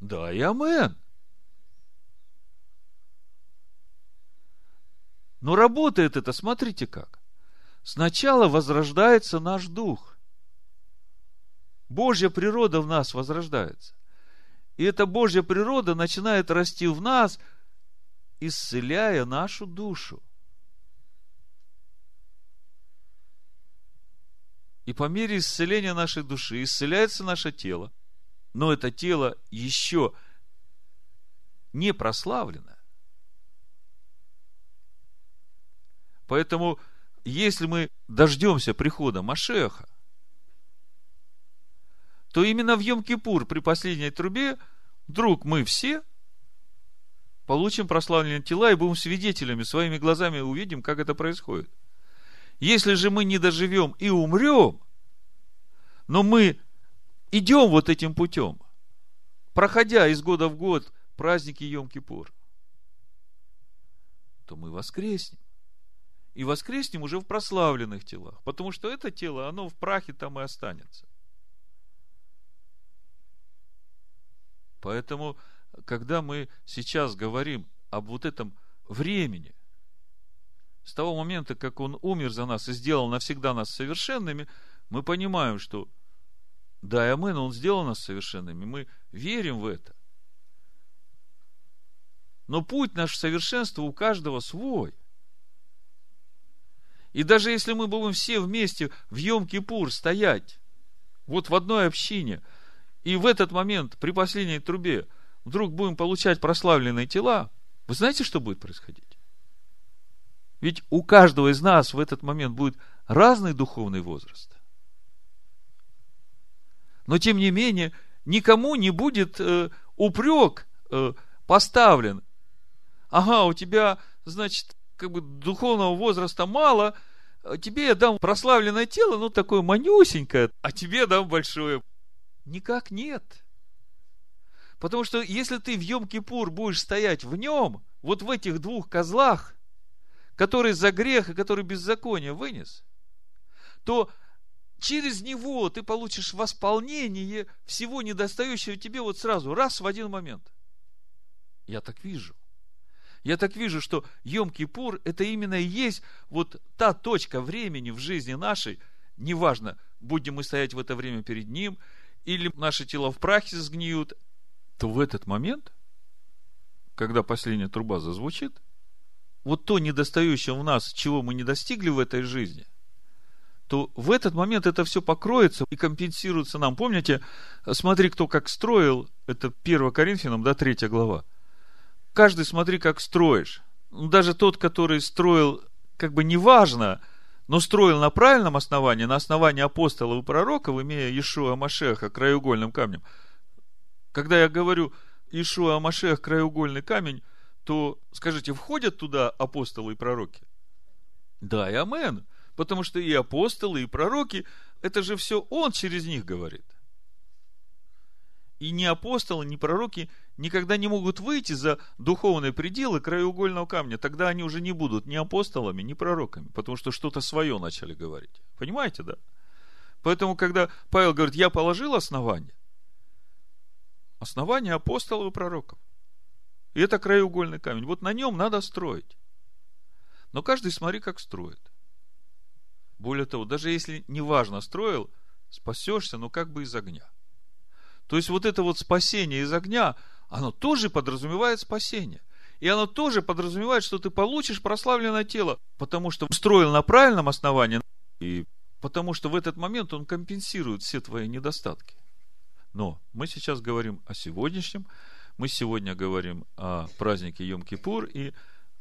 Да и амен. Но работает это, смотрите как. Сначала возрождается наш дух. Божья природа в нас возрождается. И эта Божья природа начинает расти в нас, исцеляя нашу душу. И по мере исцеления нашей души исцеляется наше тело. Но это тело еще не прославлено. Поэтому, если мы дождемся прихода Машеха, то именно в Йом-Кипур при последней трубе вдруг мы все получим прославленные тела и будем свидетелями, своими глазами увидим, как это происходит. Если же мы не доживем и умрем, но мы идем вот этим путем, проходя из года в год праздники Йом-Кипур, то мы воскреснем. И воскреснем уже в прославленных телах, потому что это тело, оно в прахе там и останется. Поэтому, когда мы сейчас говорим об вот этом времени, с того момента, как Он умер за нас и сделал навсегда нас совершенными, мы понимаем, что да, и амен, Он сделал нас совершенными, мы верим в это. Но путь наш совершенства у каждого свой. И даже если мы будем все вместе в Йом-Кипур стоять, вот в одной общине – и в этот момент, при последней трубе, вдруг будем получать прославленные тела, вы знаете, что будет происходить? Ведь у каждого из нас в этот момент будет разный духовный возраст. Но тем не менее, никому не будет э, упрек э, поставлен. Ага, у тебя, значит, как бы духовного возраста мало, тебе я дам прославленное тело, ну, такое манюсенькое, а тебе дам большое. Никак нет. Потому что если ты в Йом-Кипур будешь стоять в нем, вот в этих двух козлах, который за грех и который беззаконие вынес, то через него ты получишь восполнение всего недостающего тебе вот сразу, раз в один момент. Я так вижу. Я так вижу, что Йом-Кипур – это именно и есть вот та точка времени в жизни нашей, неважно, будем мы стоять в это время перед Ним – или наши тела в прахе сгниют, то в этот момент, когда последняя труба зазвучит, вот то недостающее в нас, чего мы не достигли в этой жизни, то в этот момент это все покроется и компенсируется нам. Помните, смотри, кто как строил, это 1 Коринфянам, да, 3 глава. Каждый смотри, как строишь. Ну, даже тот, который строил, как бы неважно, но строил на правильном основании, на основании апостолов и пророков, имея Ишуа Машеха краеугольным камнем. Когда я говорю Ишуа Машех краеугольный камень, то, скажите, входят туда апостолы и пророки? Да, и амен. Потому что и апостолы, и пророки, это же все он через них говорит. И ни апостолы, ни пророки никогда не могут выйти за духовные пределы краеугольного камня. Тогда они уже не будут ни апостолами, ни пророками, потому что что-то свое начали говорить. Понимаете, да? Поэтому, когда Павел говорит, я положил основание, основание апостолов и пророков. И это краеугольный камень. Вот на нем надо строить. Но каждый смотри, как строит. Более того, даже если неважно строил, спасешься, но как бы из огня. То есть вот это вот спасение из огня, оно тоже подразумевает спасение. И оно тоже подразумевает, что ты получишь прославленное тело, потому что строил на правильном основании, и потому что в этот момент он компенсирует все твои недостатки. Но мы сейчас говорим о сегодняшнем, мы сегодня говорим о празднике Йом-Кипур и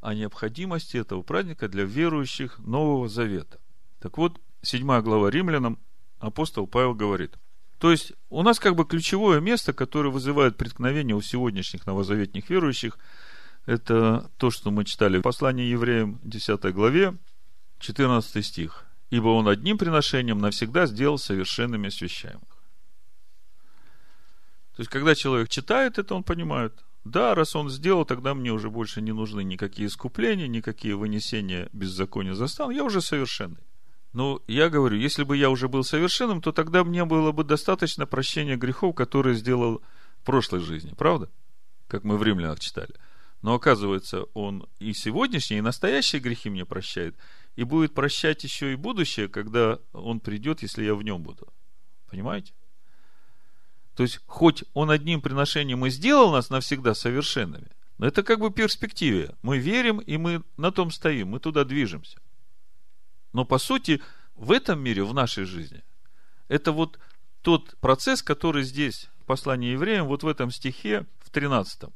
о необходимости этого праздника для верующих Нового Завета. Так вот, 7 глава Римлянам, апостол Павел говорит, то есть, у нас как бы ключевое место, которое вызывает преткновение у сегодняшних новозаветних верующих, это то, что мы читали в послании евреям 10 главе, 14 стих. «Ибо он одним приношением навсегда сделал совершенными освящаемых». То есть, когда человек читает это, он понимает, да, раз он сделал, тогда мне уже больше не нужны никакие искупления, никакие вынесения беззакония застал, я уже совершенный. Но я говорю, если бы я уже был совершенным, то тогда мне было бы достаточно прощения грехов, которые сделал в прошлой жизни, правда? Как мы в римлянах читали. Но оказывается, он и сегодняшние, и настоящие грехи мне прощает, и будет прощать еще и будущее, когда он придет, если я в нем буду. Понимаете? То есть, хоть он одним приношением и сделал нас навсегда совершенными, но это как бы перспективе. Мы верим, и мы на том стоим, мы туда движемся. Но по сути, в этом мире, в нашей жизни, это вот тот процесс, который здесь, в послании евреям, вот в этом стихе, в 13,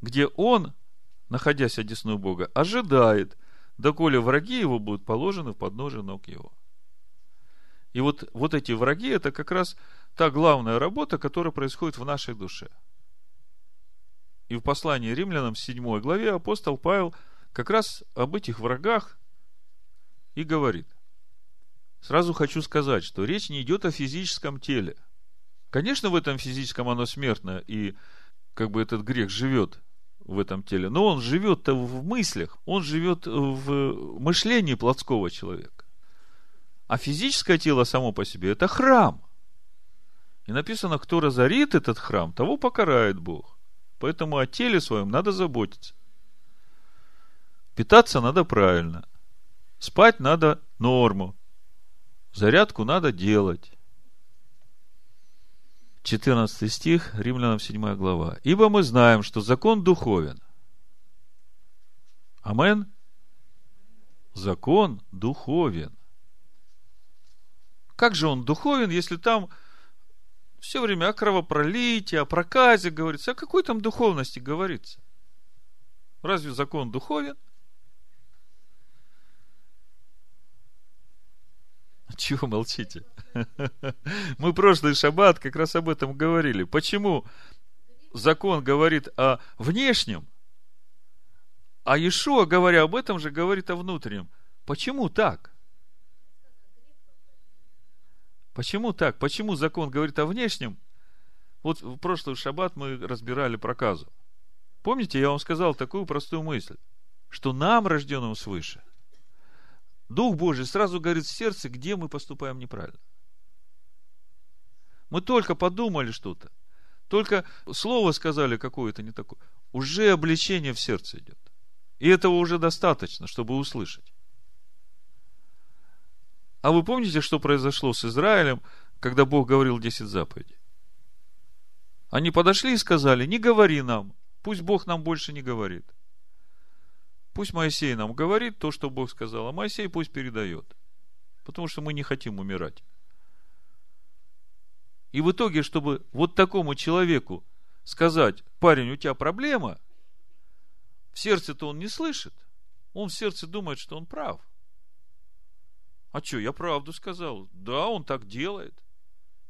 где он, находясь одесную Бога, ожидает, доколе враги его будут положены в подножие ног его. И вот, вот эти враги, это как раз та главная работа, которая происходит в нашей душе. И в послании римлянам, 7 главе, апостол Павел как раз об этих врагах и говорит. Сразу хочу сказать, что речь не идет о физическом теле. Конечно, в этом физическом оно смертно, и как бы этот грех живет в этом теле, но он живет-то в мыслях, он живет в мышлении плотского человека. А физическое тело само по себе – это храм. И написано, кто разорит этот храм, того покарает Бог. Поэтому о теле своем надо заботиться. Питаться надо правильно. Спать надо норму. Зарядку надо делать. 14 стих, Римлянам 7 глава. Ибо мы знаем, что закон духовен. Амен? Закон духовен. Как же он духовен, если там все время о кровопролитии, о проказе говорится. О какой там духовности говорится? Разве закон духовен? Чего молчите? Мы прошлый шаббат как раз об этом говорили. Почему закон говорит о внешнем, а Иешуа, говоря об этом же, говорит о внутреннем? Почему так? Почему так? Почему закон говорит о внешнем? Вот в прошлый шаббат мы разбирали проказу. Помните, я вам сказал такую простую мысль, что нам, рожденным свыше, Дух Божий сразу говорит в сердце, где мы поступаем неправильно. Мы только подумали что-то, только слово сказали какое-то не такое, уже обличение в сердце идет. И этого уже достаточно, чтобы услышать. А вы помните, что произошло с Израилем, когда Бог говорил 10 заповедей? Они подошли и сказали, не говори нам, пусть Бог нам больше не говорит. Пусть Моисей нам говорит то, что Бог сказал, а Моисей пусть передает. Потому что мы не хотим умирать. И в итоге, чтобы вот такому человеку сказать, парень, у тебя проблема, в сердце-то он не слышит. Он в сердце думает, что он прав. А что, я правду сказал? Да, он так делает.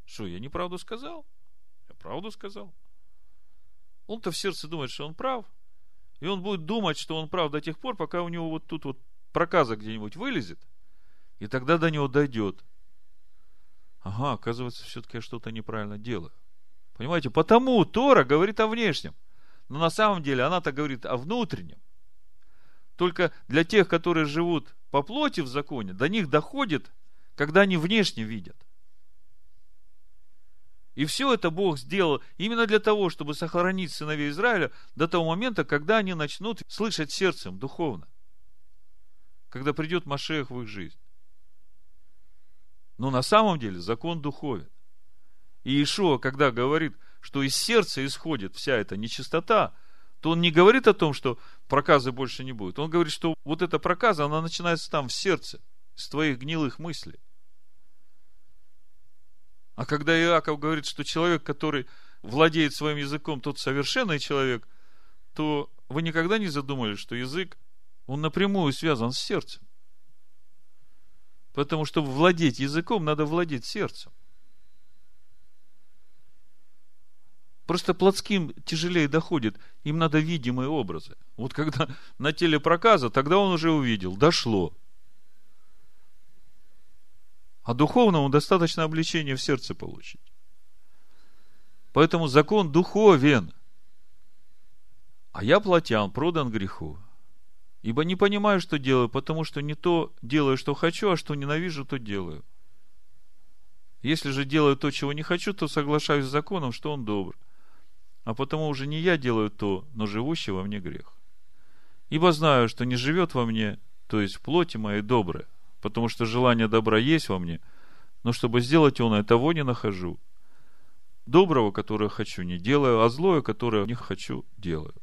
Что, я неправду сказал? Я правду сказал. Он-то в сердце думает, что он прав. И он будет думать, что он прав до тех пор, пока у него вот тут вот проказа где-нибудь вылезет. И тогда до него дойдет. Ага, оказывается, все-таки я что-то неправильно делаю. Понимаете? Потому Тора говорит о внешнем. Но на самом деле она-то говорит о внутреннем. Только для тех, которые живут по плоти в законе, до них доходит, когда они внешне видят. И все это Бог сделал именно для того, чтобы сохранить сыновей Израиля до того момента, когда они начнут слышать сердцем духовно. Когда придет Машех в их жизнь. Но на самом деле закон духовен. И Иешуа, когда говорит, что из сердца исходит вся эта нечистота, то он не говорит о том, что проказы больше не будет. Он говорит, что вот эта проказа, она начинается там, в сердце, с твоих гнилых мыслей. А когда Иаков говорит, что человек, который владеет своим языком, тот совершенный человек, то вы никогда не задумались, что язык, он напрямую связан с сердцем. Потому что владеть языком, надо владеть сердцем. Просто плотским тяжелее доходит. Им надо видимые образы. Вот когда на теле проказа, тогда он уже увидел, дошло. А духовному достаточно обличения в сердце получить. Поэтому закон духовен. А я плотян, продан греху. Ибо не понимаю, что делаю, потому что не то делаю, что хочу, а что ненавижу, то делаю. Если же делаю то, чего не хочу, то соглашаюсь с законом, что он добр. А потому уже не я делаю то, но живущий во мне грех. Ибо знаю, что не живет во мне, то есть в плоти моей доброе, потому что желание добра есть во мне, но чтобы сделать он, того не нахожу. Доброго, которое хочу, не делаю, а злое, которое не хочу, делаю.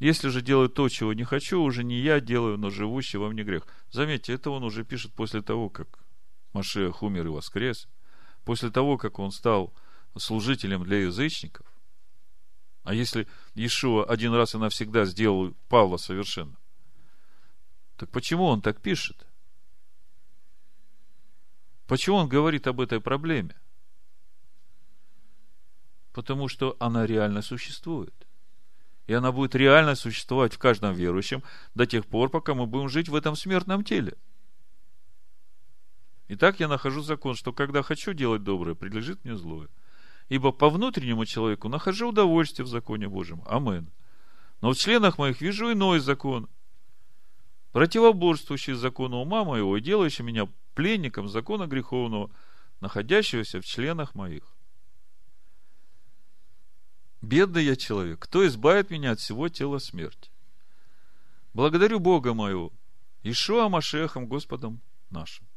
Если же делаю то, чего не хочу, уже не я делаю, но живущий во мне грех. Заметьте, это он уже пишет после того, как Машех умер и воскрес, после того, как он стал служителем для язычников. А если Иешуа один раз и навсегда сделал Павла совершенно, так почему он так пишет? Почему он говорит об этой проблеме? Потому что она реально существует. И она будет реально существовать в каждом верующем до тех пор, пока мы будем жить в этом смертном теле. Итак, я нахожу закон, что когда хочу делать доброе, прилежит мне злое. Ибо по внутреннему человеку нахожу удовольствие в законе Божьем. Амен. Но в членах моих вижу иной закон, противоборствующий закону ума моего и делающий меня пленником закона греховного, находящегося в членах моих. Бедный я человек, кто избавит меня от всего тела смерти? Благодарю Бога моего, Ишуа Машехом, Господом нашим.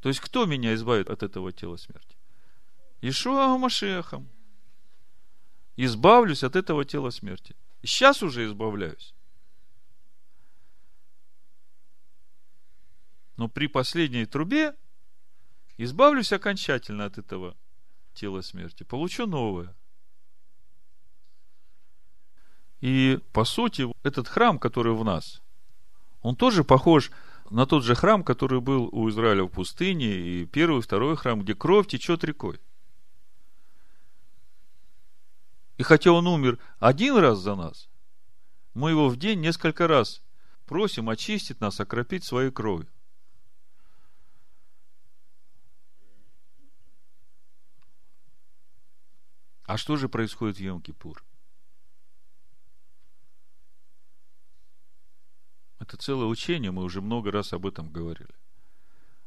То есть, кто меня избавит от этого тела смерти? Ишуа Машехом. Избавлюсь от этого тела смерти. Сейчас уже избавляюсь. Но при последней трубе избавлюсь окончательно от этого тела смерти. Получу новое. И, по сути, этот храм, который в нас, он тоже похож на тот же храм, который был у Израиля в пустыне, и первый и второй храм, где кровь течет рекой. И хотя он умер один раз за нас, мы его в день несколько раз просим очистить нас, окропить своей кровью. А что же происходит в Йом-Кипур? Это целое учение, мы уже много раз об этом говорили.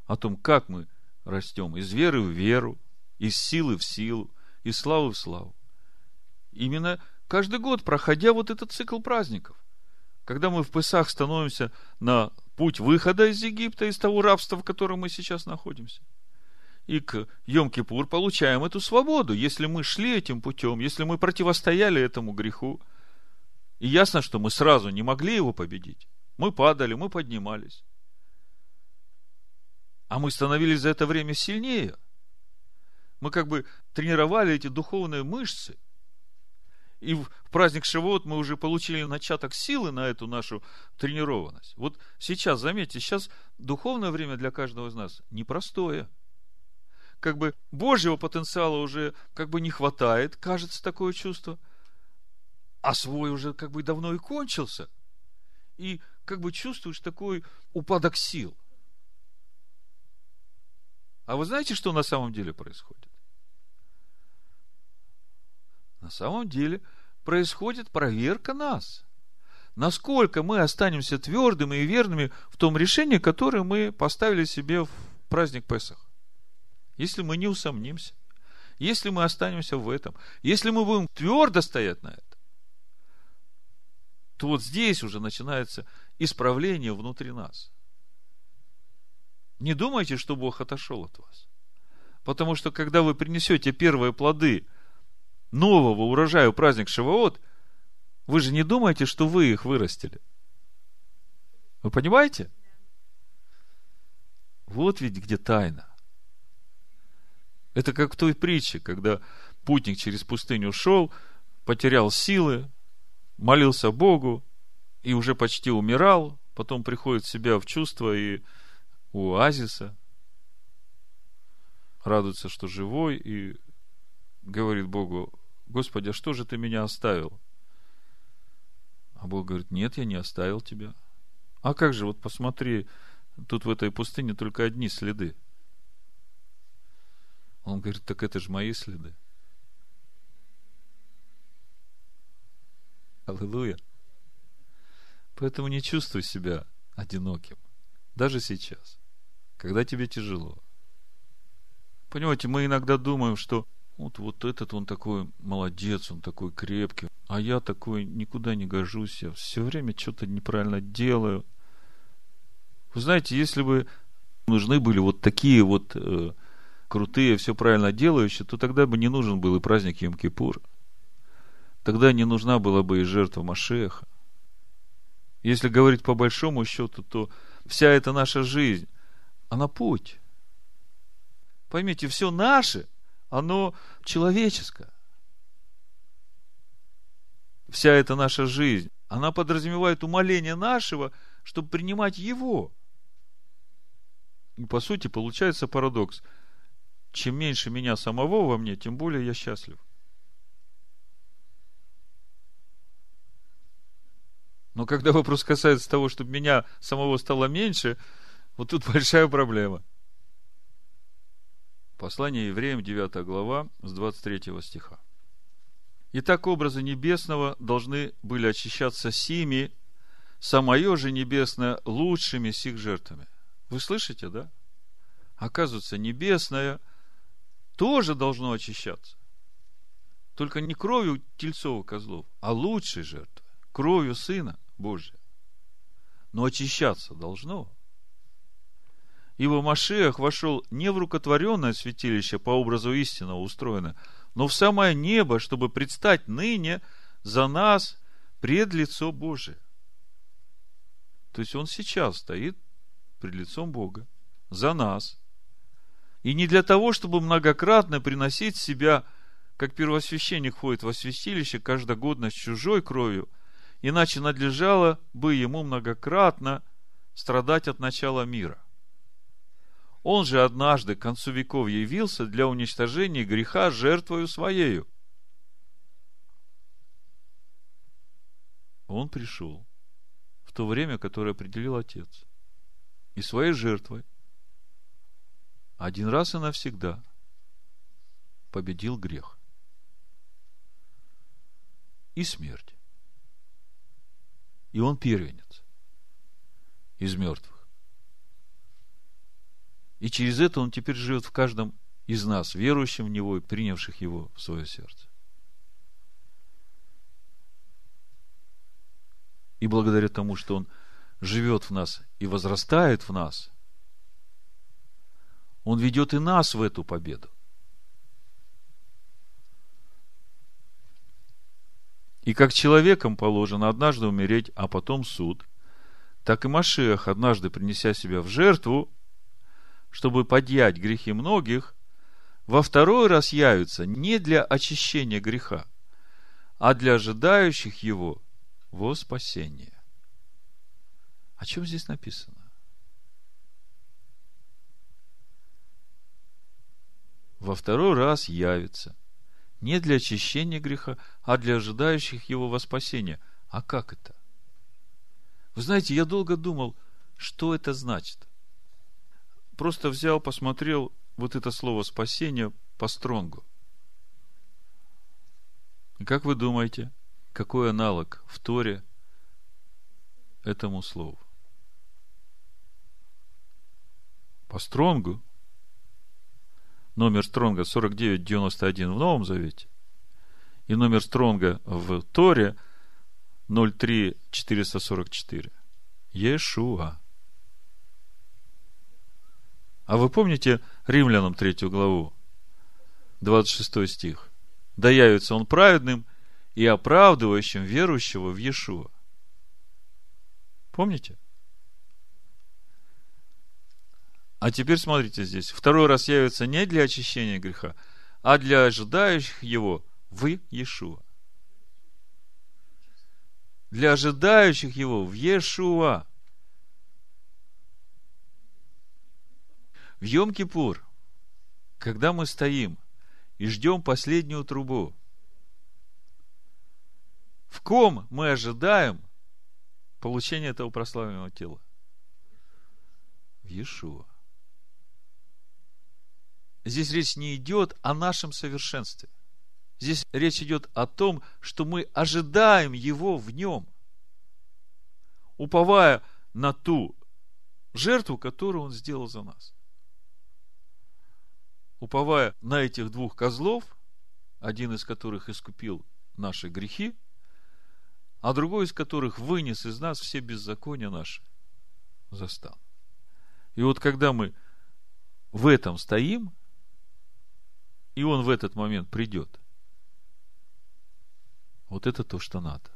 О том, как мы растем из веры в веру, из силы в силу, из славы в славу. Именно каждый год, проходя вот этот цикл праздников, когда мы в Песах становимся на путь выхода из Египта, из того рабства, в котором мы сейчас находимся, и к Йом-Кипур получаем эту свободу, если мы шли этим путем, если мы противостояли этому греху. И ясно, что мы сразу не могли его победить. Мы падали, мы поднимались. А мы становились за это время сильнее. Мы как бы тренировали эти духовные мышцы. И в праздник Шивот мы уже получили начаток силы на эту нашу тренированность. Вот сейчас, заметьте, сейчас духовное время для каждого из нас непростое. Как бы Божьего потенциала уже как бы не хватает, кажется такое чувство. А свой уже как бы давно и кончился. И как бы чувствуешь такой упадок сил. А вы знаете, что на самом деле происходит? На самом деле происходит проверка нас. Насколько мы останемся твердыми и верными в том решении, которое мы поставили себе в праздник Песах. Если мы не усомнимся, если мы останемся в этом, если мы будем твердо стоять на этом, то вот здесь уже начинается исправление внутри нас. Не думайте, что Бог отошел от вас. Потому что, когда вы принесете первые плоды нового урожая праздник Шивоот, вы же не думаете, что вы их вырастили. Вы понимаете? Вот ведь где тайна. Это как в той притче, когда путник через пустыню шел, потерял силы, молился Богу, и уже почти умирал, потом приходит в себя в чувство и у оазиса, радуется, что живой, и говорит Богу, Господи, а что же ты меня оставил? А Бог говорит, нет, я не оставил тебя. А как же, вот посмотри, тут в этой пустыне только одни следы. Он говорит, так это же мои следы. Аллилуйя. Поэтому не чувствуй себя одиноким. Даже сейчас, когда тебе тяжело. Понимаете, мы иногда думаем, что вот, вот этот он такой молодец, он такой крепкий, а я такой никуда не гожусь, я все время что-то неправильно делаю. Вы знаете, если бы нужны были вот такие вот э, крутые, все правильно делающие, то тогда бы не нужен был и праздник Йом-Кипур. Тогда не нужна была бы и жертва Машеха. Если говорить по большому счету, то вся эта наша жизнь, она путь. Поймите, все наше, оно человеческое. Вся эта наша жизнь, она подразумевает умоление нашего, чтобы принимать его. И по сути получается парадокс. Чем меньше меня самого во мне, тем более я счастлив. Но когда вопрос касается того, чтобы меня самого стало меньше, вот тут большая проблема. Послание евреям, 9 глава, с 23 стиха. Итак, образы небесного должны были очищаться сими, самое же небесное лучшими сих жертвами. Вы слышите, да? Оказывается, небесное тоже должно очищаться. Только не кровью тельцов козлов, а лучшей жертвой, кровью Сына. Божье. Но очищаться должно. Ибо Машех вошел не в рукотворенное святилище по образу истинного устроено, но в самое небо, чтобы предстать ныне за нас пред лицо Божие. То есть он сейчас стоит пред лицом Бога за нас. И не для того, чтобы многократно приносить себя, как первосвященник ходит во святилище каждогодно с чужой кровью – иначе надлежало бы ему многократно страдать от начала мира. Он же однажды к концу веков явился для уничтожения греха жертвою своею. Он пришел в то время, которое определил Отец. И своей жертвой один раз и навсегда победил грех и смерть. И он первенец из мертвых. И через это он теперь живет в каждом из нас, верующим в Него и принявших Его в свое сердце. И благодаря тому, что Он живет в нас и возрастает в нас, Он ведет и нас в эту победу. И как человеком положено однажды умереть, а потом суд, так и Машех, однажды принеся себя в жертву, чтобы подъять грехи многих, во второй раз явится не для очищения греха, а для ожидающих его во спасение. О чем здесь написано? Во второй раз явится – не для очищения греха, а для ожидающих его воспасения. А как это? Вы знаете, я долго думал, что это значит. Просто взял, посмотрел вот это слово спасение по стронгу. Как вы думаете, какой аналог в Торе этому слову? По стронгу номер Стронга 4991 в Новом Завете и номер Стронга в Торе 03444. Иешуа. А вы помните Римлянам третью главу, 26 стих? Да явится он праведным и оправдывающим верующего в Иешуа. Помните? А теперь смотрите здесь. Второй раз явится не для очищения греха, а для ожидающих его в Иешуа. Для ожидающих его в Иешуа. В Йом-Кипур, когда мы стоим и ждем последнюю трубу, в ком мы ожидаем получения этого прославленного тела? В Иешуа. Здесь речь не идет о нашем совершенстве. Здесь речь идет о том, что мы ожидаем Его в Нем. уповая на ту жертву, которую Он сделал за нас. Уповая на этих двух козлов, один из которых искупил наши грехи, а другой из которых вынес из нас все беззакония наши за стан. И вот когда мы в этом стоим, и он в этот момент придет, вот это то, что надо.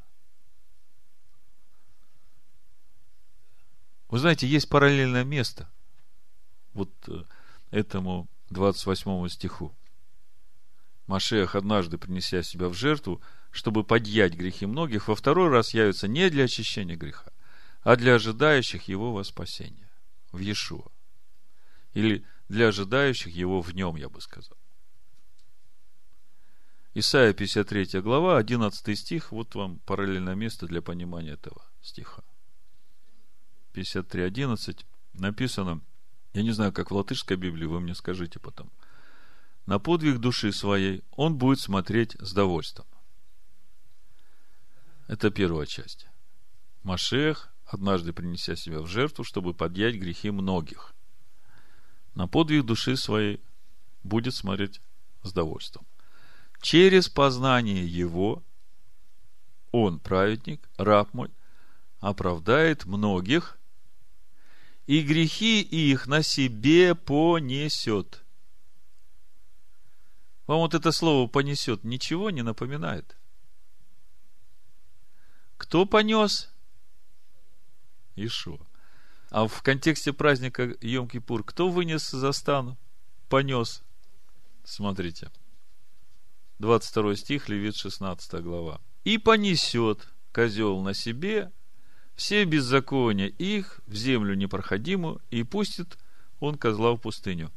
Вы знаете, есть параллельное место вот э, этому 28 стиху. Машех, однажды принеся себя в жертву, чтобы подъять грехи многих, во второй раз явится не для очищения греха, а для ожидающих его во спасение, в Иешуа. Или для ожидающих его в нем, я бы сказал. Исайя 53 глава, 11 стих, вот вам параллельное место для понимания этого стиха. 53.11 написано, я не знаю, как в латышской Библии, вы мне скажите потом – на подвиг души своей он будет смотреть с довольством. Это первая часть. Машех, однажды принеся себя в жертву, чтобы подъять грехи многих. На подвиг души своей будет смотреть с довольством. Через познание его он, праведник, раб мой, оправдает многих, и грехи их на себе понесет. Вам вот это слово понесет ничего не напоминает? Кто понес? Ишуа. А в контексте праздника Йом-Кипур, кто вынес за стан? Понес. Смотрите. 22 стих, Левит 16 глава. И понесет козел на себе все беззакония их в землю непроходимую, и пустит он козла в пустыню.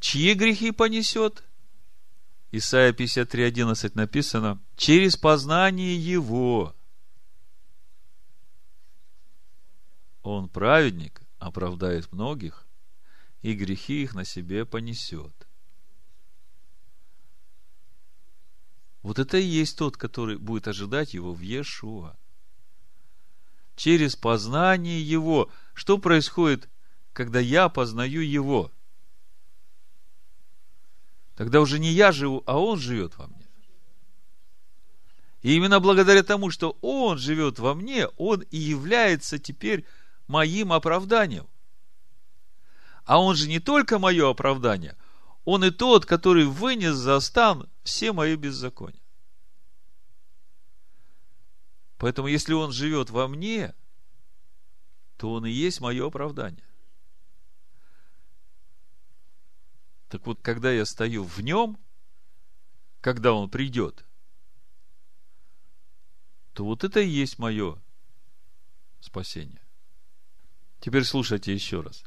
Чьи грехи понесет? Исайя 53.11 написано, через познание Его Он праведник, оправдает многих, и грехи их на себе понесет. Вот это и есть тот, который будет ожидать его в Иешуа. Через познание его. Что происходит, когда я познаю его? Тогда уже не я живу, а Он живет во мне. И именно благодаря тому, что Он живет во мне, Он и является теперь моим оправданием. А Он же не только мое оправдание, Он и тот, который вынес за стан все мои беззакония. Поэтому, если Он живет во мне, то Он и есть мое оправдание. Так вот, когда я стою в нем, когда он придет, то вот это и есть мое спасение. Теперь слушайте еще раз.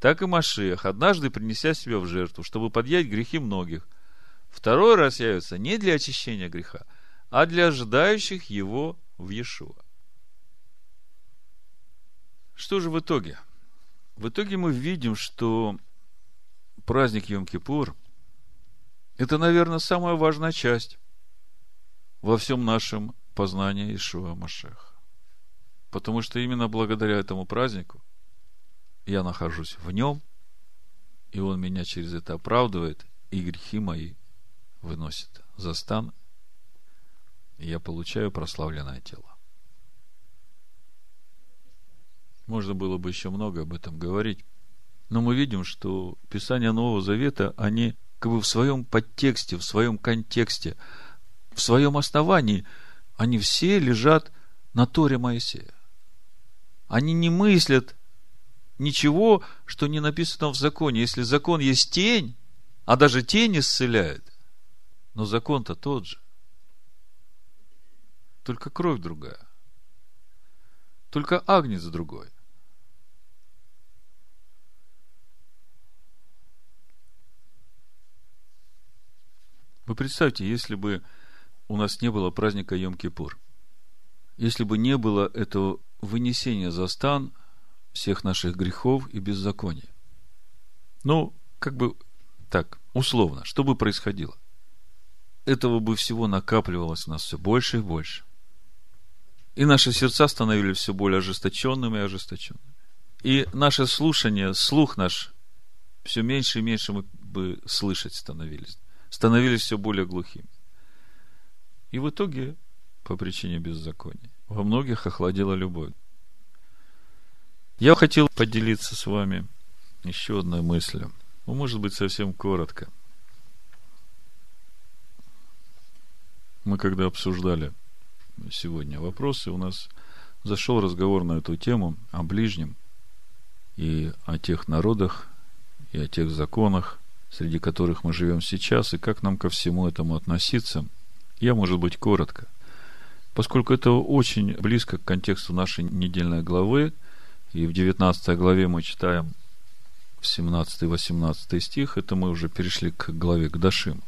Так и Машех, однажды принеся себя в жертву, чтобы подъять грехи многих, второй раз явится не для очищения греха, а для ожидающих его в Иешуа. Что же в итоге? В итоге мы видим, что праздник Йом-Кипур – это, наверное, самая важная часть во всем нашем познании Ишуа Машеха. Потому что именно благодаря этому празднику я нахожусь в нем, и он меня через это оправдывает, и грехи мои выносит за стан, и я получаю прославленное тело. Можно было бы еще много об этом говорить. Но мы видим, что Писания Нового Завета, они как бы в своем подтексте, в своем контексте, в своем основании, они все лежат на Торе Моисея. Они не мыслят ничего, что не написано в законе. Если закон есть тень, а даже тень исцеляет, но закон-то тот же. Только кровь другая. Только агнец другой. Вы представьте, если бы у нас не было праздника Йом-Кипур, если бы не было этого вынесения за стан всех наших грехов и беззаконий. Ну, как бы так, условно, что бы происходило? Этого бы всего накапливалось у нас все больше и больше. И наши сердца становились все более ожесточенными и ожесточенными. И наше слушание, слух наш, все меньше и меньше мы бы слышать становились. Становились все более глухими. И в итоге, по причине беззакония, во многих охладела любовь. Я хотел поделиться с вами еще одной мыслью. Ну, может быть, совсем коротко. Мы когда обсуждали сегодня вопросы, у нас зашел разговор на эту тему о ближнем и о тех народах, и о тех законах, среди которых мы живем сейчас, и как нам ко всему этому относиться. Я, может быть, коротко. Поскольку это очень близко к контексту нашей недельной главы, и в 19 главе мы читаем 17-18 стих, это мы уже перешли к главе к Дашим.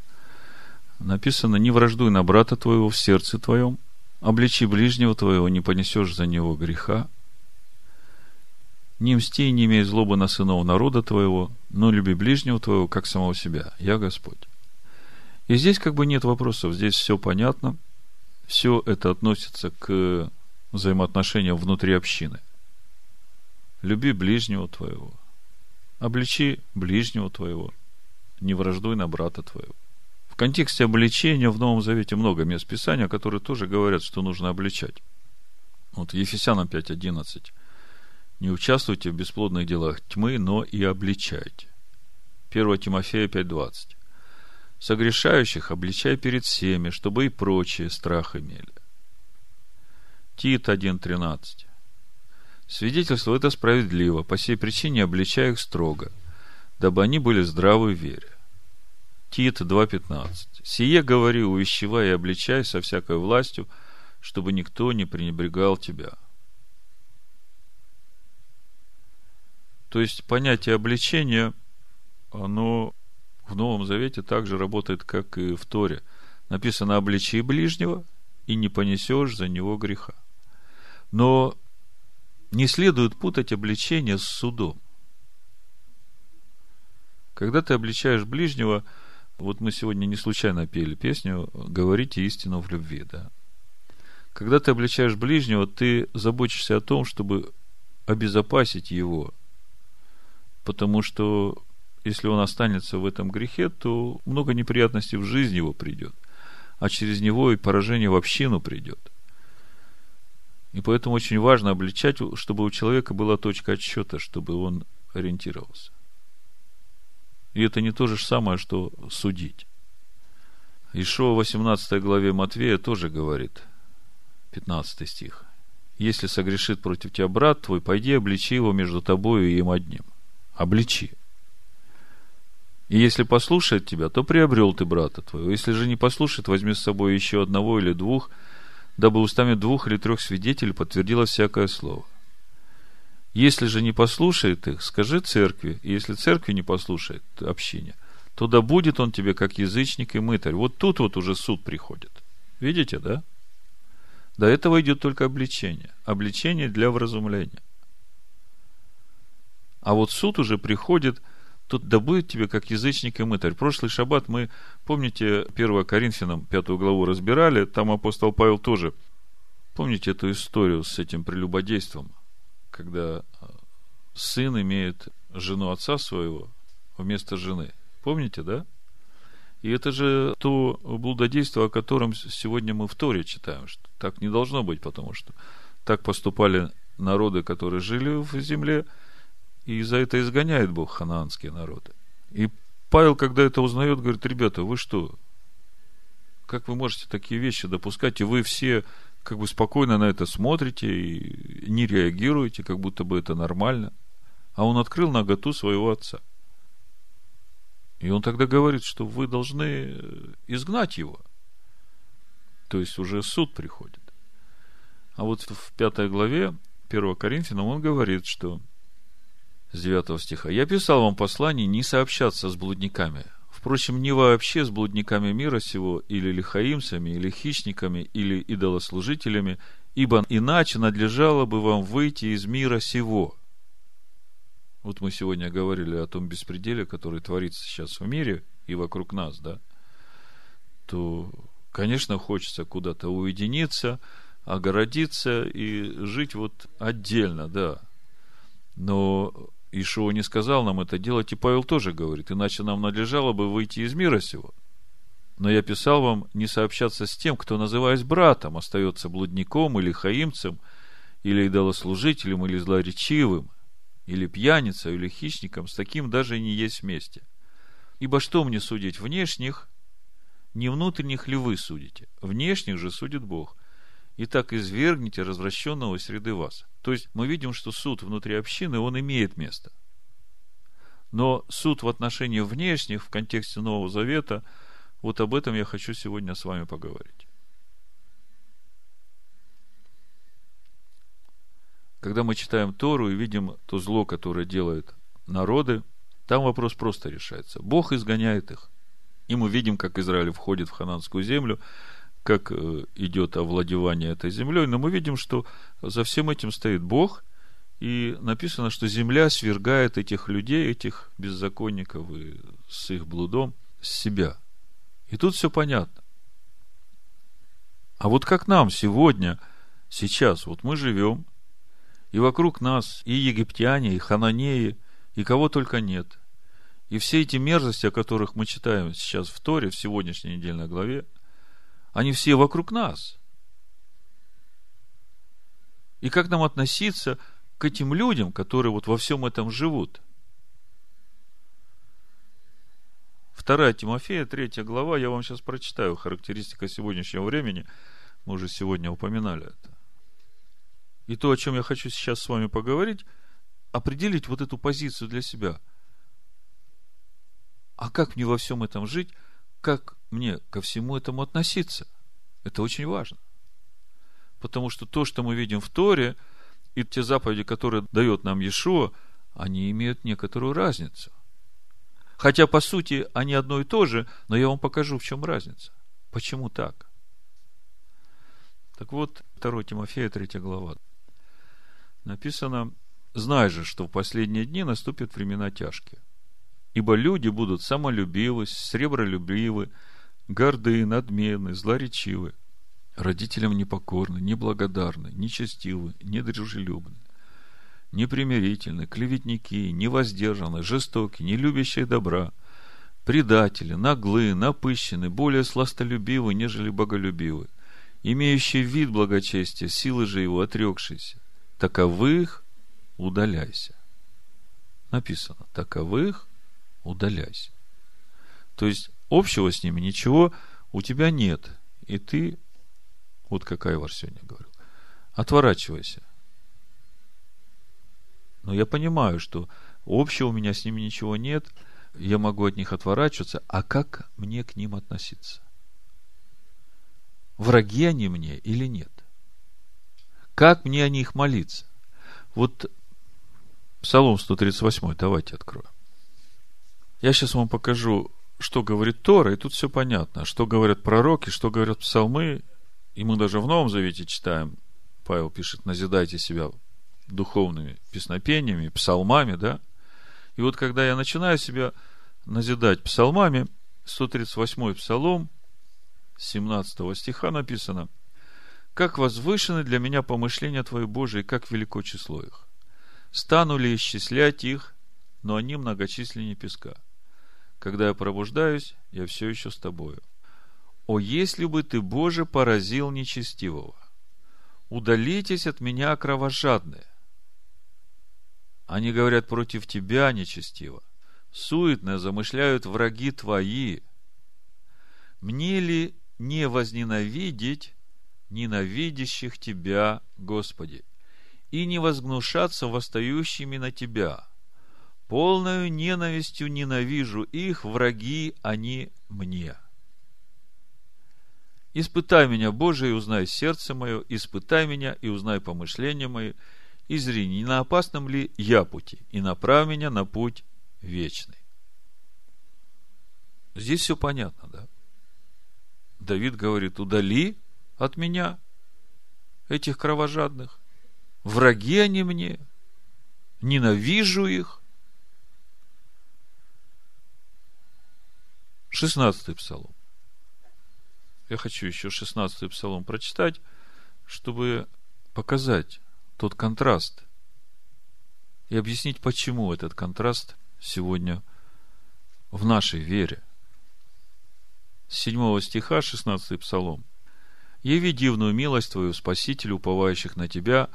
Написано, не враждуй на брата твоего в сердце твоем, обличи ближнего твоего, не понесешь за него греха. Не мсти не имей злобы на сынов народа твоего, но люби ближнего твоего, как самого себя. Я Господь. И здесь как бы нет вопросов, здесь все понятно. Все это относится к взаимоотношениям внутри общины. Люби ближнего твоего. Обличи ближнего твоего. Не враждуй на брата твоего контексте обличения в Новом Завете много мест Писания, которые тоже говорят, что нужно обличать. Вот Ефесянам 5.11. Не участвуйте в бесплодных делах тьмы, но и обличайте. 1 Тимофея 5.20. Согрешающих обличай перед всеми, чтобы и прочие страх имели. Тит 1.13. Свидетельство это справедливо, по сей причине обличай их строго, дабы они были здравы в вере. Тит 2.15. «Сие говори, увещевай и обличай со всякой властью, чтобы никто не пренебрегал тебя». То есть, понятие обличения, оно в Новом Завете также работает, как и в Торе. Написано «обличи ближнего, и не понесешь за него греха». Но не следует путать обличение с судом. Когда ты обличаешь ближнего – вот мы сегодня не случайно пели песню «Говорите истину в любви», да. Когда ты обличаешь ближнего, ты заботишься о том, чтобы обезопасить его. Потому что если он останется в этом грехе, то много неприятностей в жизнь его придет. А через него и поражение в общину придет. И поэтому очень важно обличать, чтобы у человека была точка отсчета, чтобы он ориентировался. И это не то же самое, что судить. Ишо в 18 главе Матвея тоже говорит, 15 стих. Если согрешит против тебя брат твой, пойди обличи его между тобою и им одним. Обличи. И если послушает тебя, то приобрел ты брата твоего. Если же не послушает, возьми с собой еще одного или двух, дабы устами двух или трех свидетелей подтвердилось всякое слово. Если же не послушает их, скажи церкви. И если церкви не послушает общине, то да будет он тебе как язычник и мытарь. Вот тут вот уже суд приходит. Видите, да? До этого идет только обличение. Обличение для вразумления. А вот суд уже приходит, тут да будет тебе как язычник и мытарь. Прошлый шаббат мы, помните, 1 Коринфянам 5 главу разбирали, там апостол Павел тоже, помните эту историю с этим прелюбодейством? когда а, сын имеет жену отца своего вместо жены. Помните, да? И это же то блудодейство, о котором сегодня мы в Торе читаем, что так не должно быть, потому что так поступали народы, которые жили в земле, и за это изгоняет Бог ханаанские народы. И Павел, когда это узнает, говорит, ребята, вы что, как вы можете такие вещи допускать, и вы все как бы спокойно на это смотрите и не реагируете, как будто бы это нормально. А он открыл наготу своего отца. И он тогда говорит, что вы должны э, изгнать его. То есть уже суд приходит. А вот в пятой главе 1 Коринфянам он говорит, что с 9 стиха. «Я писал вам послание не сообщаться с блудниками, Впрочем, не вообще с блудниками мира сего, или лихаимцами, или хищниками, или идолослужителями, ибо иначе надлежало бы вам выйти из мира сего. Вот мы сегодня говорили о том беспределе, который творится сейчас в мире и вокруг нас, да, то, конечно, хочется куда-то уединиться, огородиться и жить вот отдельно, да. Но Ишуа не сказал нам это делать, и Павел тоже говорит, иначе нам надлежало бы выйти из мира сего. Но я писал вам не сообщаться с тем, кто, называясь братом, остается блудником или хаимцем, или идолослужителем, или злоречивым, или пьяницей, или хищником, с таким даже и не есть вместе. Ибо что мне судить внешних, не внутренних ли вы судите? Внешних же судит Бог. Итак, извергните развращенного среды вас. То есть мы видим, что суд внутри общины, он имеет место. Но суд в отношении внешних, в контексте Нового Завета, вот об этом я хочу сегодня с вами поговорить. Когда мы читаем Тору и видим то зло, которое делают народы, там вопрос просто решается. Бог изгоняет их. И мы видим, как Израиль входит в хананскую землю, как э, идет овладевание этой землей, но мы видим, что за всем этим стоит Бог, и написано, что земля свергает этих людей, этих беззаконников и с их блудом с себя. И тут все понятно. А вот как нам сегодня, сейчас, вот мы живем, и вокруг нас и египтяне, и хананеи, и кого только нет. И все эти мерзости, о которых мы читаем сейчас в Торе, в сегодняшней недельной главе, они все вокруг нас. И как нам относиться к этим людям, которые вот во всем этом живут? Вторая Тимофея, третья глава, я вам сейчас прочитаю, характеристика сегодняшнего времени, мы уже сегодня упоминали это. И то, о чем я хочу сейчас с вами поговорить, определить вот эту позицию для себя – а как мне во всем этом жить? Как мне ко всему этому относиться? Это очень важно. Потому что то, что мы видим в Торе, и те заповеди, которые дает нам Иешуа, они имеют некоторую разницу. Хотя, по сути, они одно и то же, но я вам покажу, в чем разница. Почему так? Так вот, 2 Тимофея, 3 глава. Написано, «Знай же, что в последние дни наступят времена тяжкие. Ибо люди будут самолюбивы, сребролюбивы, горды, надменны, злоречивы, родителям непокорны, неблагодарны, нечестивы, недружелюбны, непримирительны, клеветники, невоздержаны, жестоки, не любящие добра, предатели, наглы, напыщены, более сластолюбивы, нежели боголюбивы, имеющие вид благочестия, силы же его отрекшиеся. Таковых удаляйся. Написано, таковых удаляйся. То есть, общего с ними ничего у тебя нет. И ты, вот какая Ивар сегодня говорил, отворачивайся. Но я понимаю, что общего у меня с ними ничего нет, я могу от них отворачиваться, а как мне к ним относиться? Враги они мне или нет? Как мне о них молиться? Вот Псалом 138, давайте откроем. Я сейчас вам покажу, что говорит Тора, и тут все понятно. Что говорят пророки, что говорят псалмы. И мы даже в Новом Завете читаем, Павел пишет, назидайте себя духовными песнопениями, псалмами, да? И вот когда я начинаю себя назидать псалмами, 138 псалом, 17 стиха написано, «Как возвышены для меня помышления Твои, Божии, как велико число их! Стану ли исчислять их, но они многочисленнее песка?» Когда я пробуждаюсь, я все еще с тобою. О, если бы ты, Боже, поразил нечестивого! Удалитесь от меня, кровожадные! Они говорят против тебя нечестиво. Суетно замышляют враги твои. Мне ли не возненавидеть ненавидящих тебя, Господи, и не возгнушаться восстающими на тебя – Полною ненавистью ненавижу их, враги они мне. Испытай меня, Боже, и узнай сердце мое, испытай меня и узнай помышления мои, и зри, не на опасном ли я пути, и направь меня на путь вечный. Здесь все понятно, да? Давид говорит, удали от меня этих кровожадных, враги они мне, ненавижу их, 16 псалом. Я хочу еще 16 псалом прочитать, чтобы показать тот контраст и объяснить, почему этот контраст сегодня в нашей вере. С 7 стиха, 16 псалом. «Яви дивную милость Твою, Спасителю, уповающих на Тебя,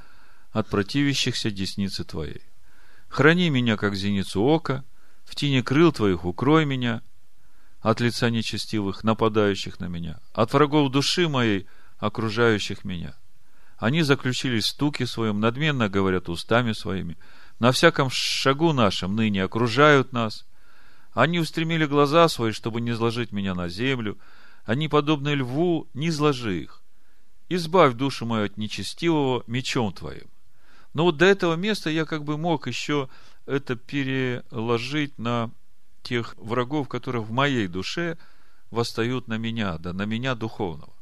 от противящихся десницы Твоей. Храни меня, как зеницу ока, в тени крыл Твоих укрой меня, от лица нечестивых, нападающих на меня, от врагов души моей, окружающих меня. Они заключили стуки своим, надменно говорят устами своими, на всяком шагу нашем ныне окружают нас. Они устремили глаза свои, чтобы не сложить меня на землю. Они, подобны льву, не сложи их. Избавь душу мою от нечестивого мечом твоим. Но вот до этого места я как бы мог еще это переложить на тех врагов, которые в моей душе восстают на меня, да, на меня духовного.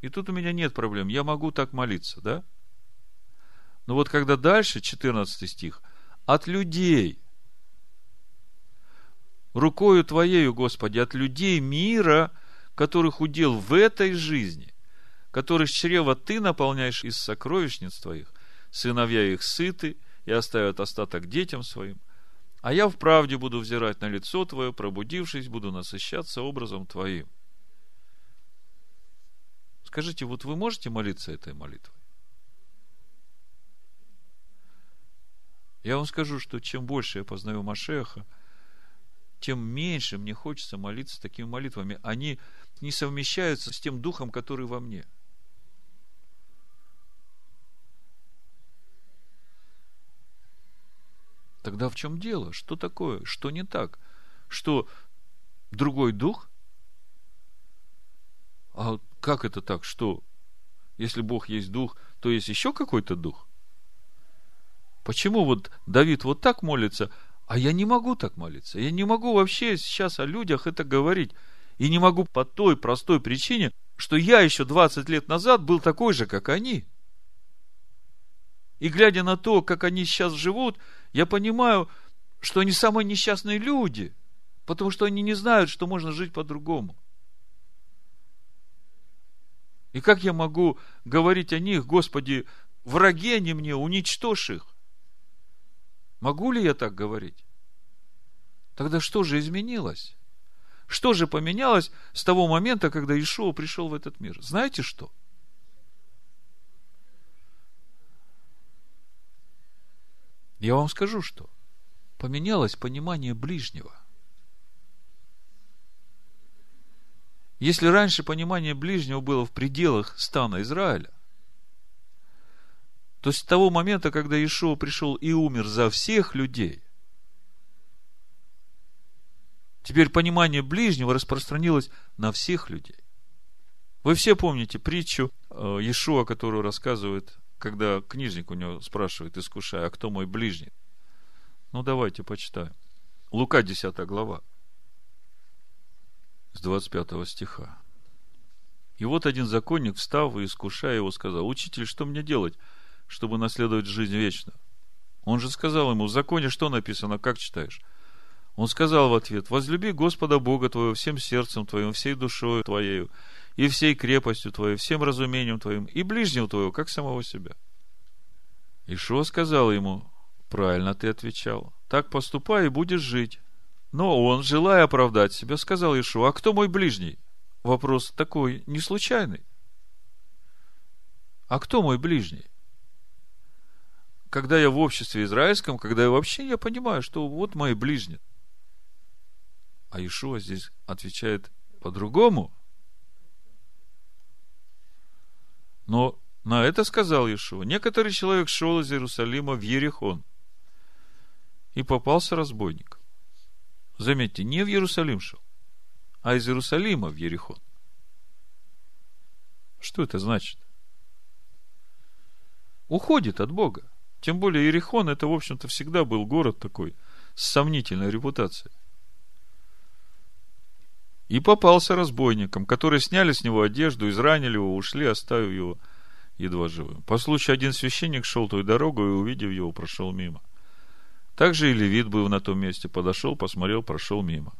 И тут у меня нет проблем. Я могу так молиться, да? Но вот когда дальше, 14 стих, от людей, рукою Твоею, Господи, от людей мира, которых удел в этой жизни, которых чрева Ты наполняешь из сокровищниц Твоих, сыновья их сыты и оставят остаток детям своим, а я в правде буду взирать на лицо Твое, пробудившись, буду насыщаться образом Твоим. Скажите, вот вы можете молиться этой молитвой? Я вам скажу, что чем больше я познаю Машеха, тем меньше мне хочется молиться такими молитвами. Они не совмещаются с тем духом, который во мне. Тогда в чем дело? Что такое? Что не так? Что другой дух? А как это так? Что? Если Бог есть дух, то есть еще какой-то дух? Почему вот Давид вот так молится, а я не могу так молиться? Я не могу вообще сейчас о людях это говорить. И не могу по той простой причине, что я еще 20 лет назад был такой же, как они. И глядя на то, как они сейчас живут, я понимаю, что они самые несчастные люди, потому что они не знают, что можно жить по-другому. И как я могу говорить о них, Господи, враги они мне, уничтожь их? Могу ли я так говорить? Тогда что же изменилось? Что же поменялось с того момента, когда Ишуа пришел в этот мир? Знаете что? Я вам скажу, что поменялось понимание ближнего. Если раньше понимание ближнего было в пределах стана Израиля, то с того момента, когда Ишуа пришел и умер за всех людей, теперь понимание ближнего распространилось на всех людей. Вы все помните притчу э, Иешуа, которую рассказывает, когда книжник у него спрашивает, искушая, а кто мой ближний? Ну, давайте почитаем. Лука, 10 глава, с 25 стиха. И вот один законник, встав и искушая его, сказал, «Учитель, что мне делать, чтобы наследовать жизнь вечную. Он же сказал ему, в законе что написано, как читаешь? Он сказал в ответ, возлюби Господа Бога твоего всем сердцем твоим, всей душой твоею, и всей крепостью твоей, всем разумением твоим, и ближнего твоего, как самого себя. Ишуа сказал ему, правильно ты отвечал, так поступай и будешь жить. Но он, желая оправдать себя, сказал Ишуа, а кто мой ближний? Вопрос такой не случайный. А кто мой ближний? когда я в обществе израильском, когда я вообще я понимаю, что вот мои ближние. А Ишуа здесь отвечает по-другому. Но на это сказал Ишуа. Некоторый человек шел из Иерусалима в Ерехон и попался разбойник. Заметьте, не в Иерусалим шел, а из Иерусалима в Ерехон. Что это значит? Уходит от Бога. Тем более Иерихон, это, в общем-то, всегда был город такой, с сомнительной репутацией. И попался разбойникам, которые сняли с него одежду, изранили его, ушли, оставив его едва живым. По случаю один священник шел той дорогой и, увидев его, прошел мимо. Также и левит был на том месте, подошел, посмотрел, прошел мимо.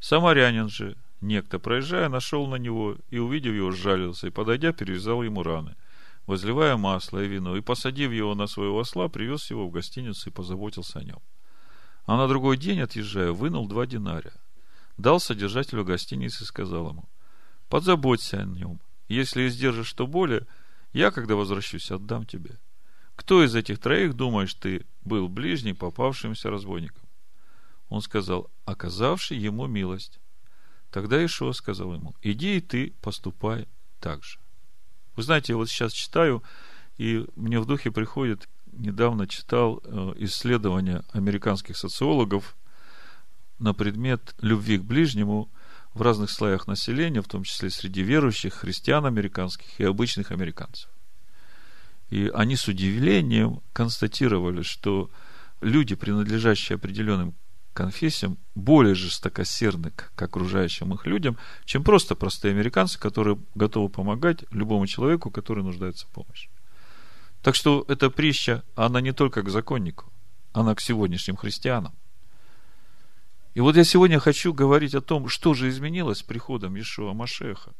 Самарянин же, некто, проезжая, нашел на него и, увидев его, сжалился, и, подойдя, перевязал ему раны. возливая масло и вино, и, посадив его на своего осла, привез его в гостиницу и позаботился о нем. А на другой день, отъезжая, вынул два динария, дал содержателю гостиницы и сказал ему, «Подзаботься о нем. Если издержишь что более, я, когда возвращусь, отдам тебе». Кто из этих троих, думаешь, ты был ближний попавшимся разбойником? Он сказал, оказавший ему милость. Тогда Ишуа сказал ему, иди и ты поступай так же. Вы знаете, я вот сейчас читаю, и мне в духе приходит, недавно читал э, исследования американских социологов на предмет любви к ближнему в разных слоях населения, в том числе среди верующих, христиан американских и обычных американцев. И они с удивлением констатировали, что люди, принадлежащие определенным конфессиям, более жестокосердны к окружающим их людям, чем просто простые американцы, которые готовы помогать любому человеку, который нуждается в помощи. Так что эта притча, она не только к законнику, она к сегодняшним христианам. И вот я сегодня хочу говорить о том, что же изменилось с приходом Ишуа Машеха.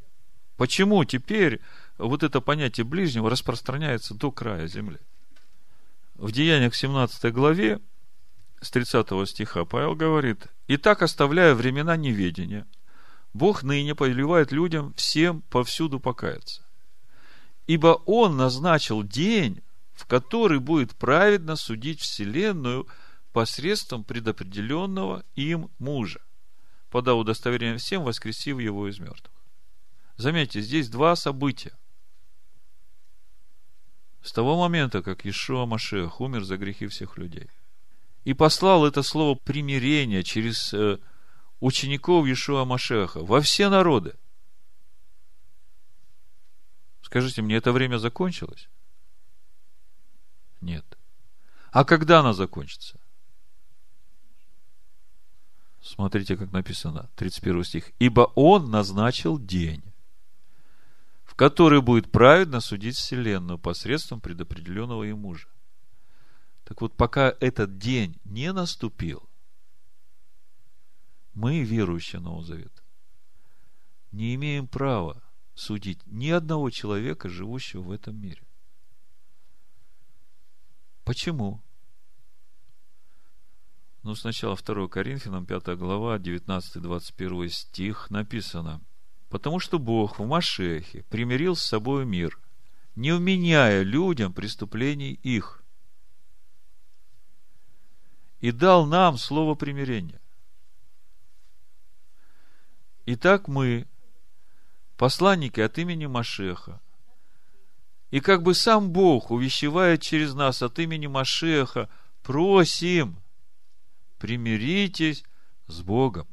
Почему теперь вот это понятие ближнего распространяется до края земли? В Деяниях 17 главе с 30 стиха Павел говорит, «И так, оставляя времена неведения, Бог ныне повелевает людям всем повсюду покаяться. Ибо Он назначил день, в который будет праведно судить Вселенную посредством предопределенного им мужа, подав удостоверение всем, воскресив его из мертвых. Заметьте, здесь два события. С того момента, как Ишуа Машех умер за грехи всех людей и послал это слово примирения через э, учеников Ишуа Машеха во все народы. Скажите мне, это время закончилось? Нет. А когда оно закончится? Смотрите, как написано, 31 стих. Ибо Он назначил день, который будет праведно судить Вселенную посредством предопределенного им мужа. Так вот, пока этот день не наступил, мы, верующие Нового Завета, не имеем права судить ни одного человека, живущего в этом мире. Почему? Ну, сначала 2 Коринфянам, 5 глава, 19-21 стих написано – Потому что Бог в Машехе примирил с собой мир, не уменяя людям преступлений их. И дал нам слово примирения. Итак, мы, посланники от имени Машеха, и как бы сам Бог увещевает через нас от имени Машеха, просим, примиритесь с Богом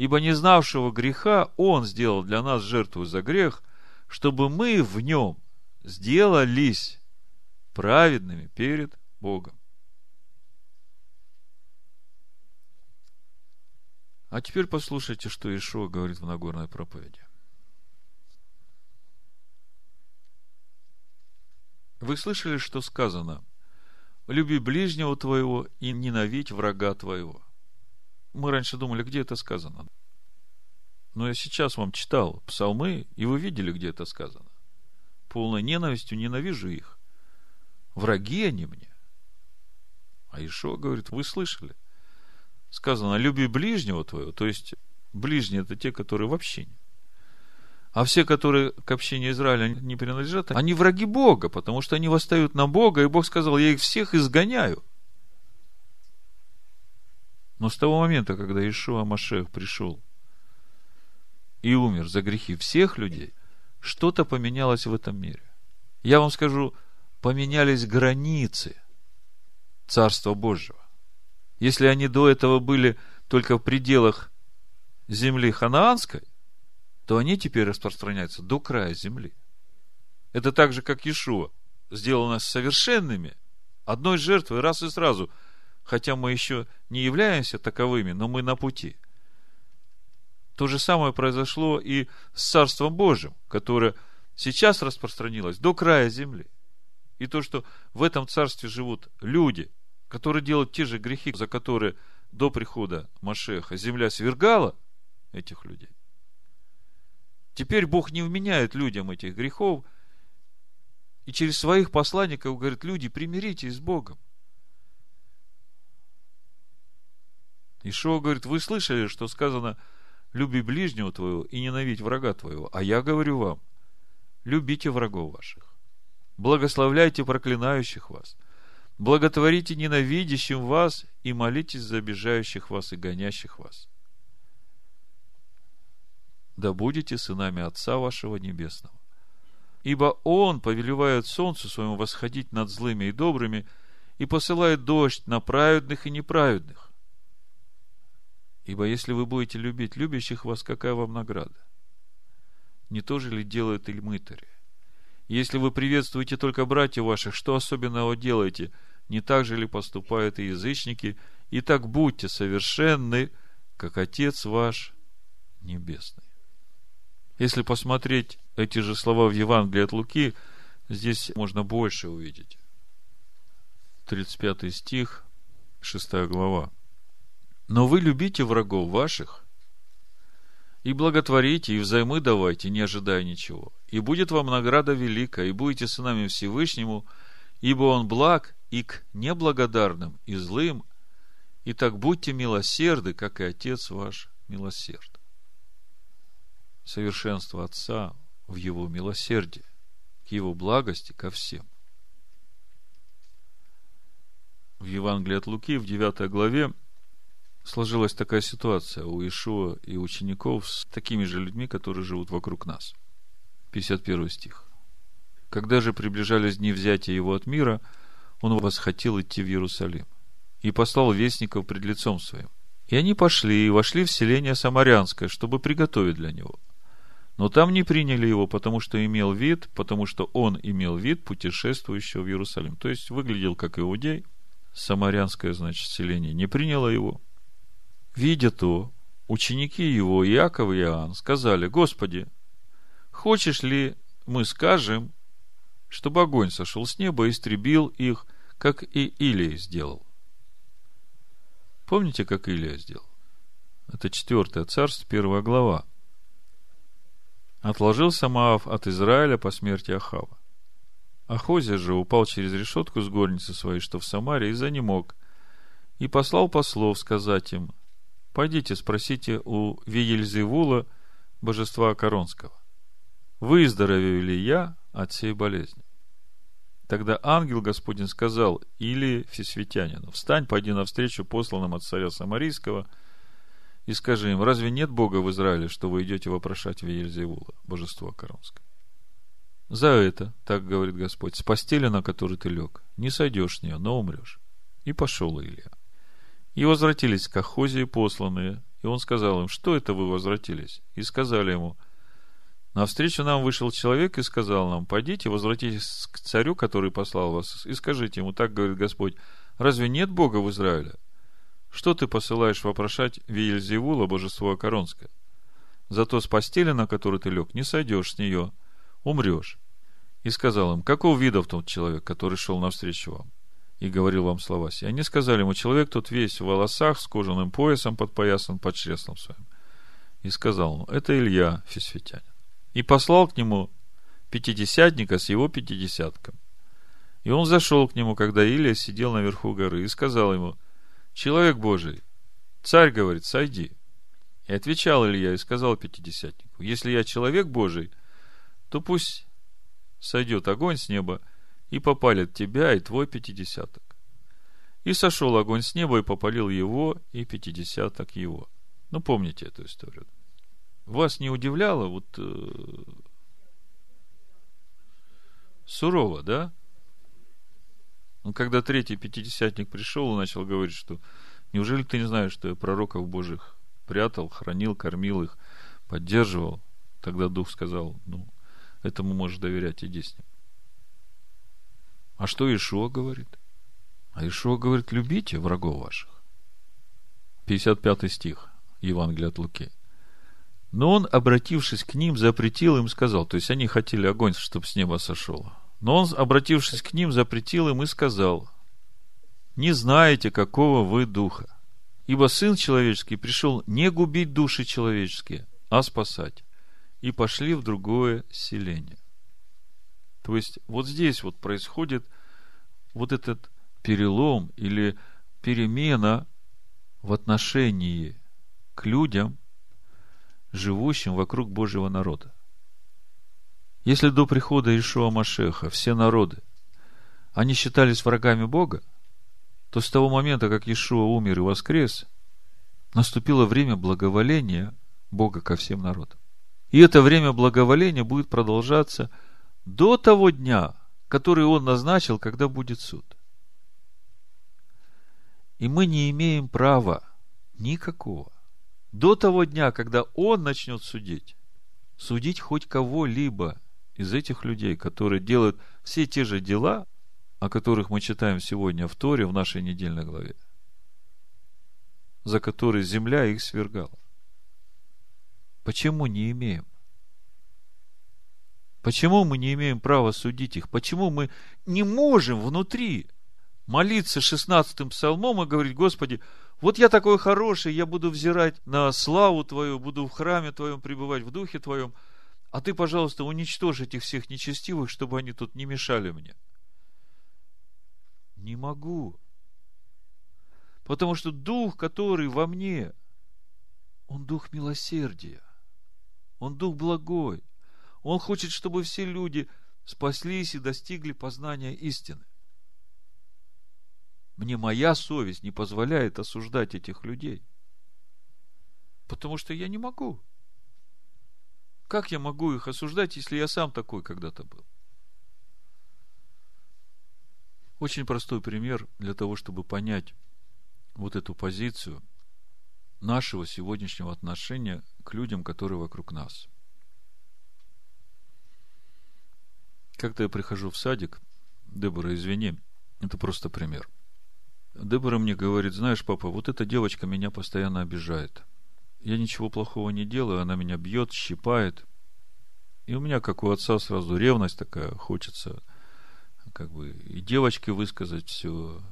ибо не знавшего греха Он сделал для нас жертву за грех, чтобы мы в нем сделались праведными перед Богом. А теперь послушайте, что Ишуа говорит в Нагорной проповеди. Вы слышали, что сказано? Люби ближнего твоего и ненавидь врага твоего. Мы раньше думали, где это сказано. Но я сейчас вам читал псалмы, и вы видели, где это сказано. Полной ненавистью ненавижу их. Враги они мне. А Ишо говорит, вы слышали? Сказано, люби ближнего твоего, то есть ближние это те, которые в общине. А все, которые к общине Израиля не принадлежат, они враги Бога, потому что они восстают на Бога, и Бог сказал, я их всех изгоняю. Но с того момента, когда Ишуа Машех пришел и умер за грехи всех людей, что-то поменялось в этом мире. Я вам скажу, поменялись границы Царства Божьего. Если они до этого были только в пределах земли ханаанской, то они теперь распространяются до края земли. Это так же, как Иешуа сделал нас совершенными одной жертвой раз и сразу – хотя мы еще не являемся таковыми, но мы на пути. То же самое произошло и с Царством Божьим, которое сейчас распространилось до края земли. И то, что в этом царстве живут люди, которые делают те же грехи, за которые до прихода Машеха земля свергала этих людей. Теперь Бог не вменяет людям этих грехов, И через своих посланников говорит, люди, примиритесь с Богом. Ишуа говорит, вы слышали, что сказано, люби ближнего твоего и ненавидь врага твоего. А я говорю вам, любите врагов ваших, благословляйте проклинающих вас, благотворите ненавидящим вас и молитесь за обижающих вас и гонящих вас. Да будете сынами Отца вашего Небесного. Ибо Он повелевает солнцу своему восходить над злыми и добрыми и посылает дождь на праведных и неправедных Ибо если вы будете любить любящих вас, какая вам награда? Не то же ли делают и мытари? Если вы приветствуете только братьев ваших, что особенного делаете? Не так же ли поступают и язычники? И так будьте совершенны, как Отец ваш Небесный. Если посмотреть эти же слова в Евангелии от Луки, здесь можно больше увидеть. 35 стих, 6 глава. Но вы любите врагов ваших и благотворите, и взаймы давайте, не ожидая ничего. И будет вам награда великая, и будете сынами Всевышнему, ибо Он благ и к неблагодарным, и злым, и так будьте милосерды, как и Отец ваш милосерд. Совершенство Отца в Его милосердии, к Его благости ко всем. В Евангелии от Луки, в 9 главе, сложилась такая ситуация у Ишуа и учеников с такими же людьми, которые живут вокруг нас. 51 стих. Когда же приближались дни взятия его от мира, он восхотел идти в Иерусалим и послал вестников пред лицом своим. И они пошли и вошли в селение Самарянское, чтобы приготовить для него. Но там не приняли его, потому что имел вид, потому что он имел вид путешествующего в Иерусалим. То есть выглядел как иудей. Самарянское, значит, селение не приняло его – Видя то, ученики его, Иаков и Иоанн, сказали, Господи, хочешь ли мы скажем, чтобы огонь сошел с неба и истребил их, как и Илия сделал? Помните, как Илия сделал? Это четвертое царство, первая глава. Отложил Самаав от Израиля по смерти Ахава. Ахозия же упал через решетку с горницы своей, что в Самаре, и занемог, и послал послов сказать им, Пойдите, спросите у Виельзевула, божества Коронского. Выздоровею ли я от всей болезни? Тогда ангел Господень сказал или Всесвятянину, встань, пойди навстречу посланным от царя Самарийского и скажи им, разве нет Бога в Израиле, что вы идете вопрошать Виельзевула, божество Коронское? За это, так говорит Господь, с постели, на которой ты лег, не сойдешь с нее, но умрешь. И пошел Илья. И возвратились к Ахозии посланные, и он сказал им, что это вы возвратились? И сказали ему, навстречу нам вышел человек и сказал нам, пойдите, возвратитесь к царю, который послал вас, и скажите ему, так говорит Господь, разве нет Бога в Израиле? Что ты посылаешь вопрошать Виельзевула, божество Коронское? Зато с постели, на которую ты лег, не сойдешь с нее, умрешь. И сказал им, какого вида в тот человек, который шел навстречу вам? и говорил вам слова сии. Они сказали ему, человек тут весь в волосах, с кожаным поясом подпоясан под чреслом своим. И сказал ему, это Илья Фисфитянин. И послал к нему пятидесятника с его пятидесятком. И он зашел к нему, когда Илия сидел наверху горы, и сказал ему, человек Божий, царь говорит, сойди. И отвечал Илья и сказал пятидесятнику, если я человек Божий, то пусть сойдет огонь с неба и попалит тебя и твой пятидесяток. И сошел огонь с неба и попалил его и пятидесяток его. Ну, помните эту историю. Вас не удивляло вот э, сурово, да? Ну, когда третий пятидесятник пришел и начал говорить, что неужели ты не знаешь, что я пророков Божьих прятал, хранил, кормил их, поддерживал? Тогда Дух сказал, ну, этому можешь доверять, иди с ним. А что Ишуа говорит? А Ишуа говорит, любите врагов ваших. 55 стих Евангелия от Луки. Но он, обратившись к ним, запретил им, сказал, то есть они хотели огонь, чтобы с неба сошел. Но он, обратившись к ним, запретил им и сказал, не знаете, какого вы духа. Ибо Сын Человеческий пришел не губить души человеческие, а спасать. И пошли в другое селение. То есть вот здесь вот происходит вот этот перелом или перемена в отношении к людям, живущим вокруг Божьего народа. Если до прихода Ишуа Машеха все народы, они считались врагами Бога, то с того момента, как Ишуа умер и воскрес, наступило время благоволения Бога ко всем народам. И это время благоволения будет продолжаться до того дня, который Он назначил, когда будет суд. И мы не имеем права никакого до того дня, когда Он начнет судить, судить хоть кого-либо из этих людей, которые делают все те же дела, о которых мы читаем сегодня в Торе в нашей недельной главе, за которые земля их свергала. Почему не имеем? Почему мы не имеем права судить их? Почему мы не можем внутри молиться шестнадцатым псалмом и говорить, Господи, вот я такой хороший, я буду взирать на славу Твою, буду в храме Твоем пребывать, в Духе Твоем, а Ты, пожалуйста, уничтожь этих всех нечестивых, чтобы они тут не мешали мне. Не могу. Потому что Дух, который во мне, Он Дух милосердия. Он Дух благой. Он хочет, чтобы все люди спаслись и достигли познания истины. Мне моя совесть не позволяет осуждать этих людей. Потому что я не могу. Как я могу их осуждать, если я сам такой когда-то был? Очень простой пример для того, чтобы понять вот эту позицию нашего сегодняшнего отношения к людям, которые вокруг нас. Как-то я прихожу в садик, Дебора, извини, это просто пример – Дебора мне говорит, знаешь, папа, вот эта девочка меня постоянно обижает. Я ничего плохого не делаю, она меня бьет, щипает. И у меня, как у отца, сразу ревность такая, хочется как бы и девочке высказать все,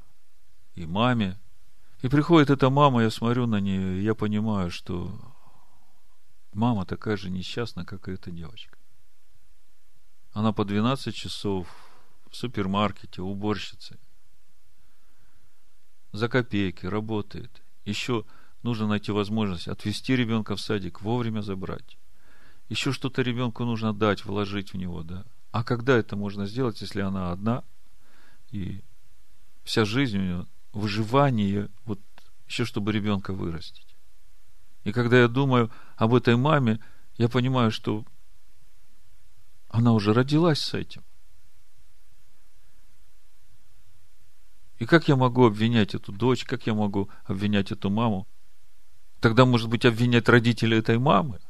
и маме. И приходит эта мама, я смотрю на нее, и я понимаю, что мама такая же несчастная, как и эта девочка. Она по 12 часов в супермаркете, уборщицей за копейки, работает. Еще нужно найти возможность отвезти ребенка в садик, вовремя забрать. Еще что-то ребенку нужно дать, вложить в него, да. А когда это можно сделать, если она одна, и вся жизнь у нее выживание, вот еще чтобы ребенка вырастить. И когда я думаю об этой маме, я понимаю, что она уже родилась с этим. И как я могу обвинять эту дочь, как я могу обвинять эту маму? Тогда, может быть, обвинять родителей этой мамы?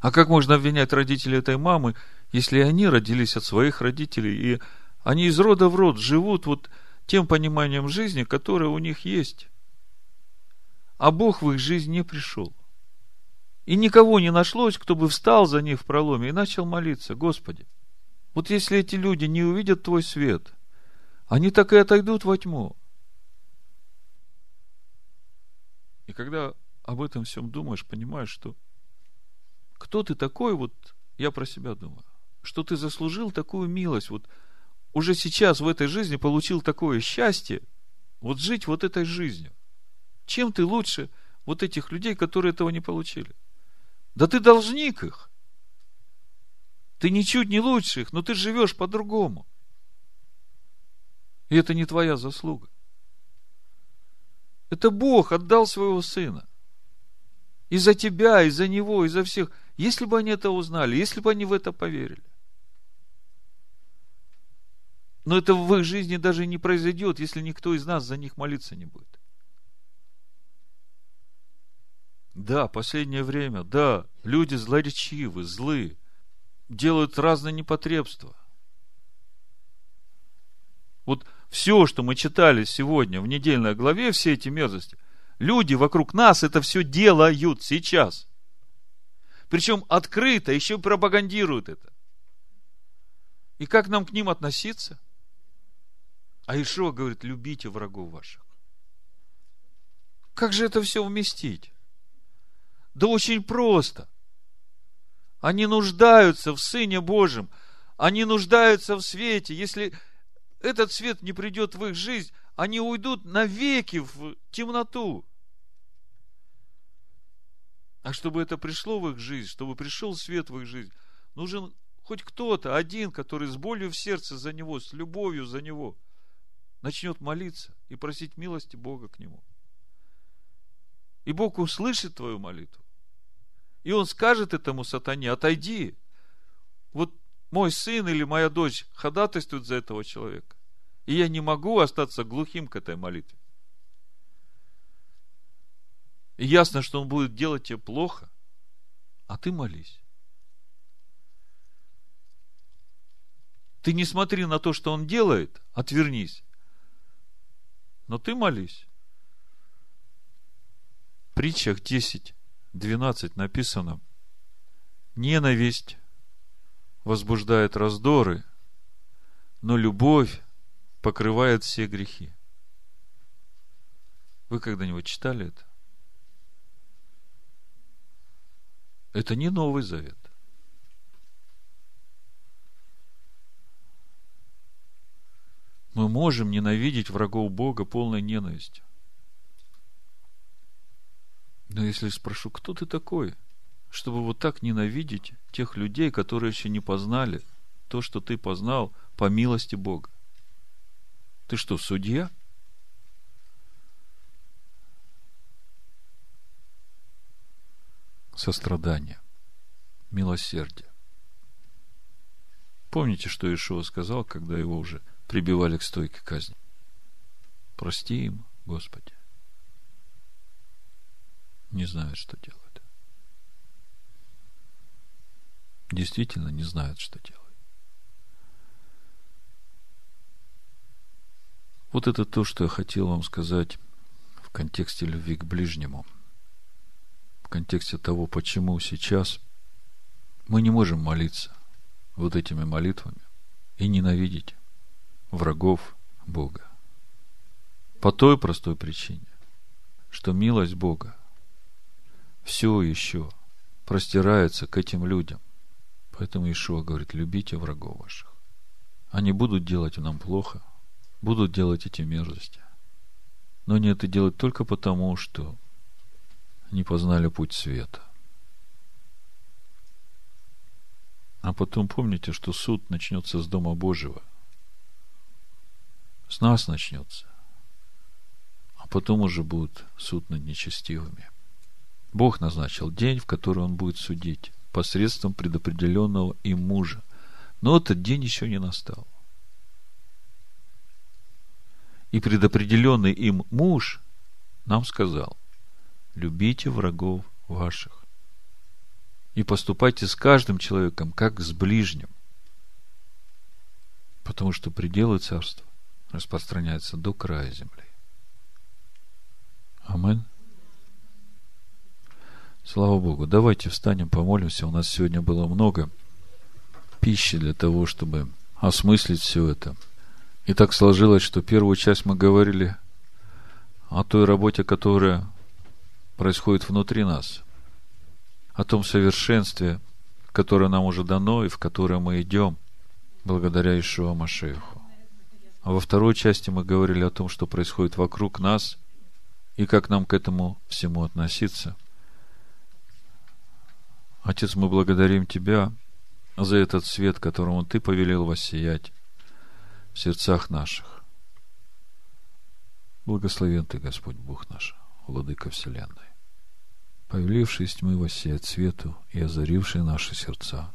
А как можно обвинять родителей этой мамы, если они родились от своих родителей, и они из рода в род живут вот тем пониманием жизни, которое у них есть? А Бог в их жизнь не пришел. И никого не нашлось, кто бы встал за них в проломе и начал молиться, Господи, вот если эти люди не увидят Твой свет – они так и отойдут во тьму. И когда об этом всем думаешь, понимаешь, что кто ты такой, вот я про себя думаю, что ты заслужил такую милость, вот уже сейчас в этой жизни получил такое счастье, вот жить вот этой жизнью. Чем ты лучше вот этих людей, которые этого не получили? Да ты должник их. Ты ничуть не лучше их, но ты живешь по-другому. И это не твоя заслуга. Это Бог отдал своего сына. И за тебя, и за него, и за всех. Если бы они это узнали, если бы они в это поверили. Но это в их жизни даже не произойдет, если никто из нас за них молиться не будет. Да, последнее время, да, люди злоречивы, злы, делают разные непотребства. Вот все, что мы читали сегодня в недельной главе, все эти мерзости, люди вокруг нас это все делают сейчас. Причем открыто, еще пропагандируют это. И как нам к ним относиться? А Ишуа говорит, любите врагов ваших. Как же это все вместить? Да очень просто. Они нуждаются в Сыне Божьем – Они нуждаются в свете. Если этот свет не придет в их жизнь, они уйдут навеки в темноту. А чтобы это пришло в их жизнь, чтобы пришел свет в их жизнь, нужен хоть кто-то, один, который с болью в сердце за него, с любовью за него, начнет молиться и просить милости Бога к нему. И Бог услышит твою молитву. И Он скажет этому сатане, отойди. Вот мой сын или моя дочь ходатайствуют за этого человека. И я не могу остаться глухим к этой молитве. И ясно, что он будет делать тебе плохо, а ты молись. Ты не смотри на то, что он делает, отвернись. Но ты молись. В притчах 10, 12 написано, ненависть возбуждает раздоры, но любовь покрывает все грехи. Вы когда-нибудь читали это? Это не Новый Завет. Мы можем ненавидеть врагов Бога полной ненавистью. Но если спрошу, кто ты такой, чтобы вот так ненавидеть тех людей, которые еще не познали то, что ты познал по милости Бога? Ты что, судья? Сострадание, милосердие. Помните, что Ишуа сказал, когда его уже прибивали к стойке казни? Прости им, Господи. Не знают, что делают. Действительно не знают, что делать. Вот это то, что я хотел вам сказать в контексте любви к ближнему. В контексте того, почему сейчас мы не можем молиться вот этими молитвами и ненавидеть врагов Бога. По той простой причине, что милость Бога все еще простирается к этим людям. Поэтому Ишуа говорит, любите врагов ваших. Они будут делать нам плохо – будут делать эти мерзости. Но они это делают только потому, что не познали путь света. А потом помните, что суд начнется с Дома Божьего. С нас начнется. А потом уже будет суд над нечестивыми. Бог назначил день, в который Он будет судить посредством предопределенного им мужа. Но этот день еще не настал и предопределенный им муж нам сказал, любите врагов ваших и поступайте с каждым человеком, как с ближним, потому что пределы царства распространяются до края земли. Амин. Слава Богу. Давайте встанем, помолимся. У нас сегодня было много пищи для того, чтобы осмыслить все это – и так сложилось, что первую часть мы говорили о той работе, которая происходит внутри нас, о том совершенстве, которое нам уже дано и в которое мы идем благодаря Ишуа Машеху. А во второй части мы говорили о том, что происходит вокруг нас и как нам к этому всему относиться. Отец, мы благодарим Тебя за этот свет, которому Ты повелел воссиять в сердцах наших. Благословен Ты, Господь Бог наш, Владыка Вселенной, повеливший из тьмы воссеять свету и озаривший наши сердца,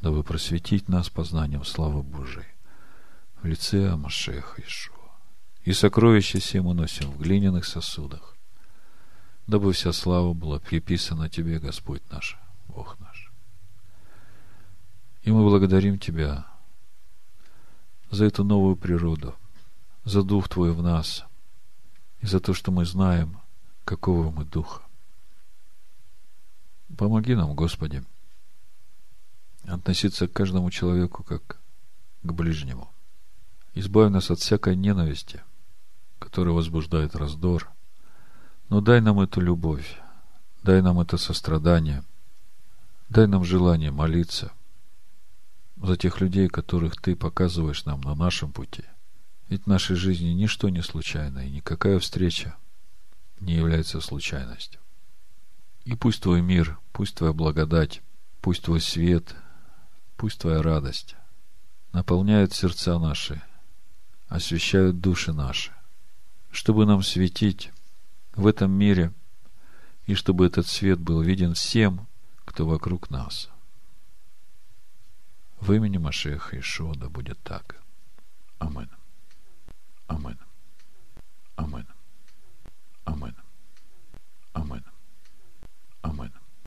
дабы просветить нас познанием славы Божией в лице Амашеха Ишуа. И сокровища все мы в глиняных сосудах, дабы вся слава была приписана Тебе, Господь наш, Бог наш. И мы благодарим Тебя за эту новую природу, за Дух Твой в нас и за то, что мы знаем, какого мы Духа. Помоги нам, Господи, относиться к каждому человеку как к ближнему. Избавь нас от всякой ненависти, которая возбуждает раздор. Но дай нам эту любовь, дай нам это сострадание, дай нам желание молиться, за тех людей, которых Ты показываешь нам на нашем пути. Ведь в нашей жизни ничто не случайно, и никакая встреча не является случайностью. И пусть Твой мир, пусть Твоя благодать, пусть Твой свет, пусть Твоя радость наполняют сердца наши, освещают души наши, чтобы нам светить в этом мире, и чтобы этот свет был виден всем, кто вокруг нас. В имени Машеха Ишуа да будет так. Амин. Амин. Амин. Амин. Амин. Амин.